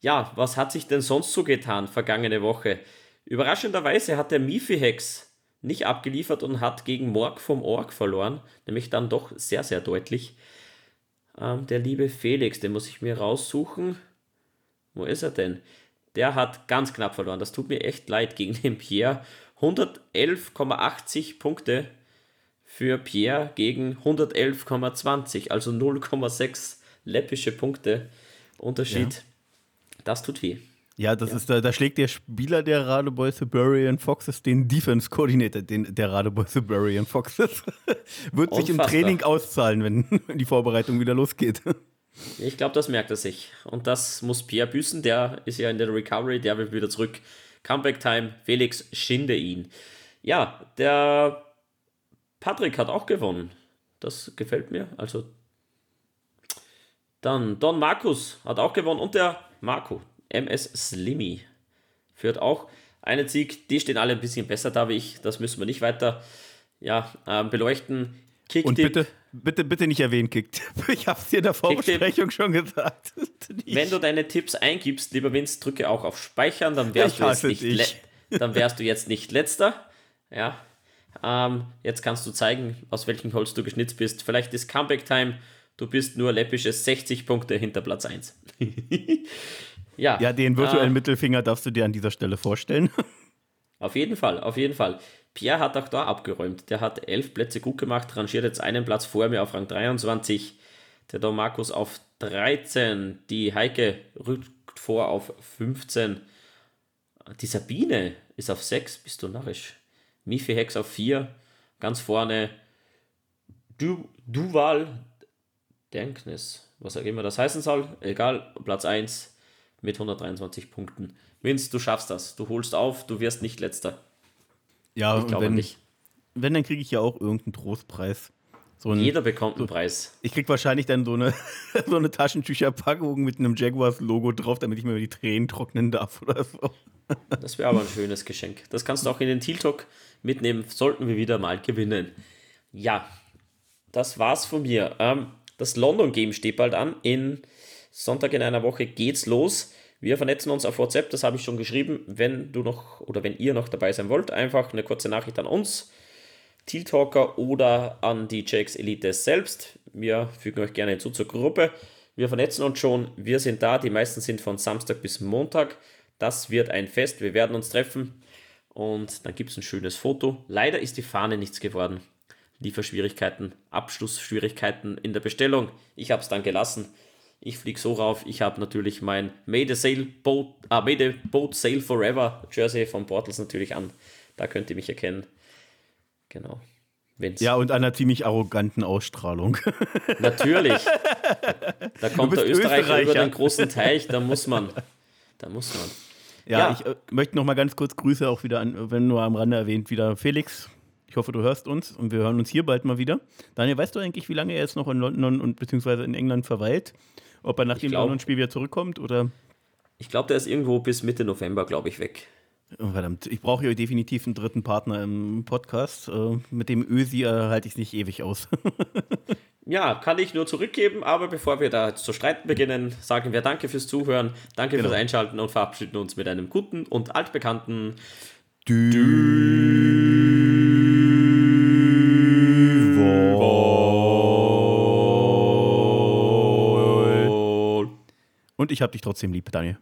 ja, was hat sich denn sonst so getan vergangene Woche? Überraschenderweise hat der Mifi-Hex nicht abgeliefert und hat gegen Morg vom Org verloren, nämlich dann doch sehr, sehr deutlich. Ähm, der liebe Felix, den muss ich mir raussuchen. Wo ist er denn? Der hat ganz knapp verloren. Das tut mir echt leid gegen den Pierre. 111,80 Punkte für Pierre gegen 111,20, also 0,6 läppische Punkte Unterschied. Ja. Das tut weh. Ja, das ja. ist da, da schlägt der Spieler der Radebeul Siberian Foxes den Defense Coordinator den, der Radebeul Siberian Foxes. *laughs* Wird sich im Training auszahlen, *laughs* wenn die Vorbereitung wieder losgeht. Ich glaube, das merkt er sich. Und das muss Pierre büßen, der ist ja in der Recovery, der will wieder zurück. Comeback Time, Felix schinde ihn. Ja, der Patrick hat auch gewonnen. Das gefällt mir. Also dann Don Markus hat auch gewonnen und der Marco, MS Slimmy führt auch einen Sieg. Die stehen alle ein bisschen besser da wie ich. Das müssen wir nicht weiter ja, äh, beleuchten. Kick Und bitte, bitte, bitte nicht erwähnen, Kickt. *laughs* Ich habe es dir in der Vorbesprechung schon gesagt. *laughs* Wenn du deine Tipps eingibst, lieber Vince, drücke auch auf Speichern, dann wärst, du jetzt, nicht dann wärst du jetzt nicht letzter. Ja. Ähm, jetzt kannst du zeigen, aus welchem Holz du geschnitzt bist. Vielleicht ist Comeback Time. Du bist nur läppische 60 Punkte hinter Platz 1. *laughs* Ja, ja den virtuellen äh, Mittelfinger darfst du dir an dieser Stelle vorstellen. *laughs* Auf jeden Fall, auf jeden Fall. Pierre hat auch da abgeräumt. Der hat elf Plätze gut gemacht, rangiert jetzt einen Platz vor mir auf Rang 23. Der Don Markus auf 13. Die Heike rückt vor auf 15. Die Sabine ist auf 6. Bist du narrisch? Mifi Hex auf 4. Ganz vorne. Du, Duval Denknis. Was auch immer das heißen soll. Egal. Platz 1 mit 123 Punkten. Vince, du schaffst das. Du holst auf, du wirst nicht letzter. Ja, ich glaube wenn, nicht. Wenn, dann kriege ich ja auch irgendeinen Trostpreis. So ein, Jeder bekommt einen so, Preis. Ich kriege wahrscheinlich dann so eine, *laughs* so eine Taschentücherpackung mit einem Jaguars-Logo drauf, damit ich mir die Tränen trocknen darf oder so. *laughs* Das wäre aber ein schönes Geschenk. Das kannst du auch in den Teal Talk mitnehmen, sollten wir wieder mal gewinnen. Ja, das war's von mir. Ähm, das London Game steht bald an in Sonntag in einer Woche geht's los. Wir vernetzen uns auf WhatsApp, das habe ich schon geschrieben. Wenn du noch oder wenn ihr noch dabei sein wollt, einfach eine kurze Nachricht an uns, Teal Talker oder an die JX Elite selbst. Wir fügen euch gerne hinzu zur Gruppe. Wir vernetzen uns schon, wir sind da, die meisten sind von Samstag bis Montag. Das wird ein Fest, wir werden uns treffen und dann gibt es ein schönes Foto. Leider ist die Fahne nichts geworden. Lieferschwierigkeiten, Abschlussschwierigkeiten in der Bestellung. Ich habe es dann gelassen. Ich fliege so rauf. Ich habe natürlich mein May the Sail Boat, ah, May the Boat Sail Forever Jersey von Portals natürlich an. Da könnt ihr mich erkennen. Genau. Wenn's ja, und einer ziemlich arroganten Ausstrahlung. *laughs* Natürlich. Da kommt der Österreicher, Österreicher über den großen Teich, da muss man. Da muss man. Ja, Ja. ich äh, möchte noch mal ganz kurz Grüße auch wieder an, wenn nur am Rande erwähnt, wieder Felix. Ich hoffe, du hörst uns und wir hören uns hier bald mal wieder. Daniel, weißt du eigentlich, wie lange er jetzt noch in London und beziehungsweise in England verweilt? Ob er nach Ich dem glaub- London-Spiel wieder zurückkommt oder. Ich glaube, der ist irgendwo bis Mitte November, glaube ich, weg. Oh, verdammt, ich brauche hier definitiv einen dritten Partner im Podcast. Äh, mit dem Ösi äh, halte ich es nicht ewig aus. *laughs* Ja, kann ich nur zurückgeben, aber bevor wir da zu streiten beginnen, sagen wir Danke fürs Zuhören, danke Genau. fürs Einschalten und verabschieden uns mit einem guten und altbekannten Und ich habe dich trotzdem lieb, Daniel.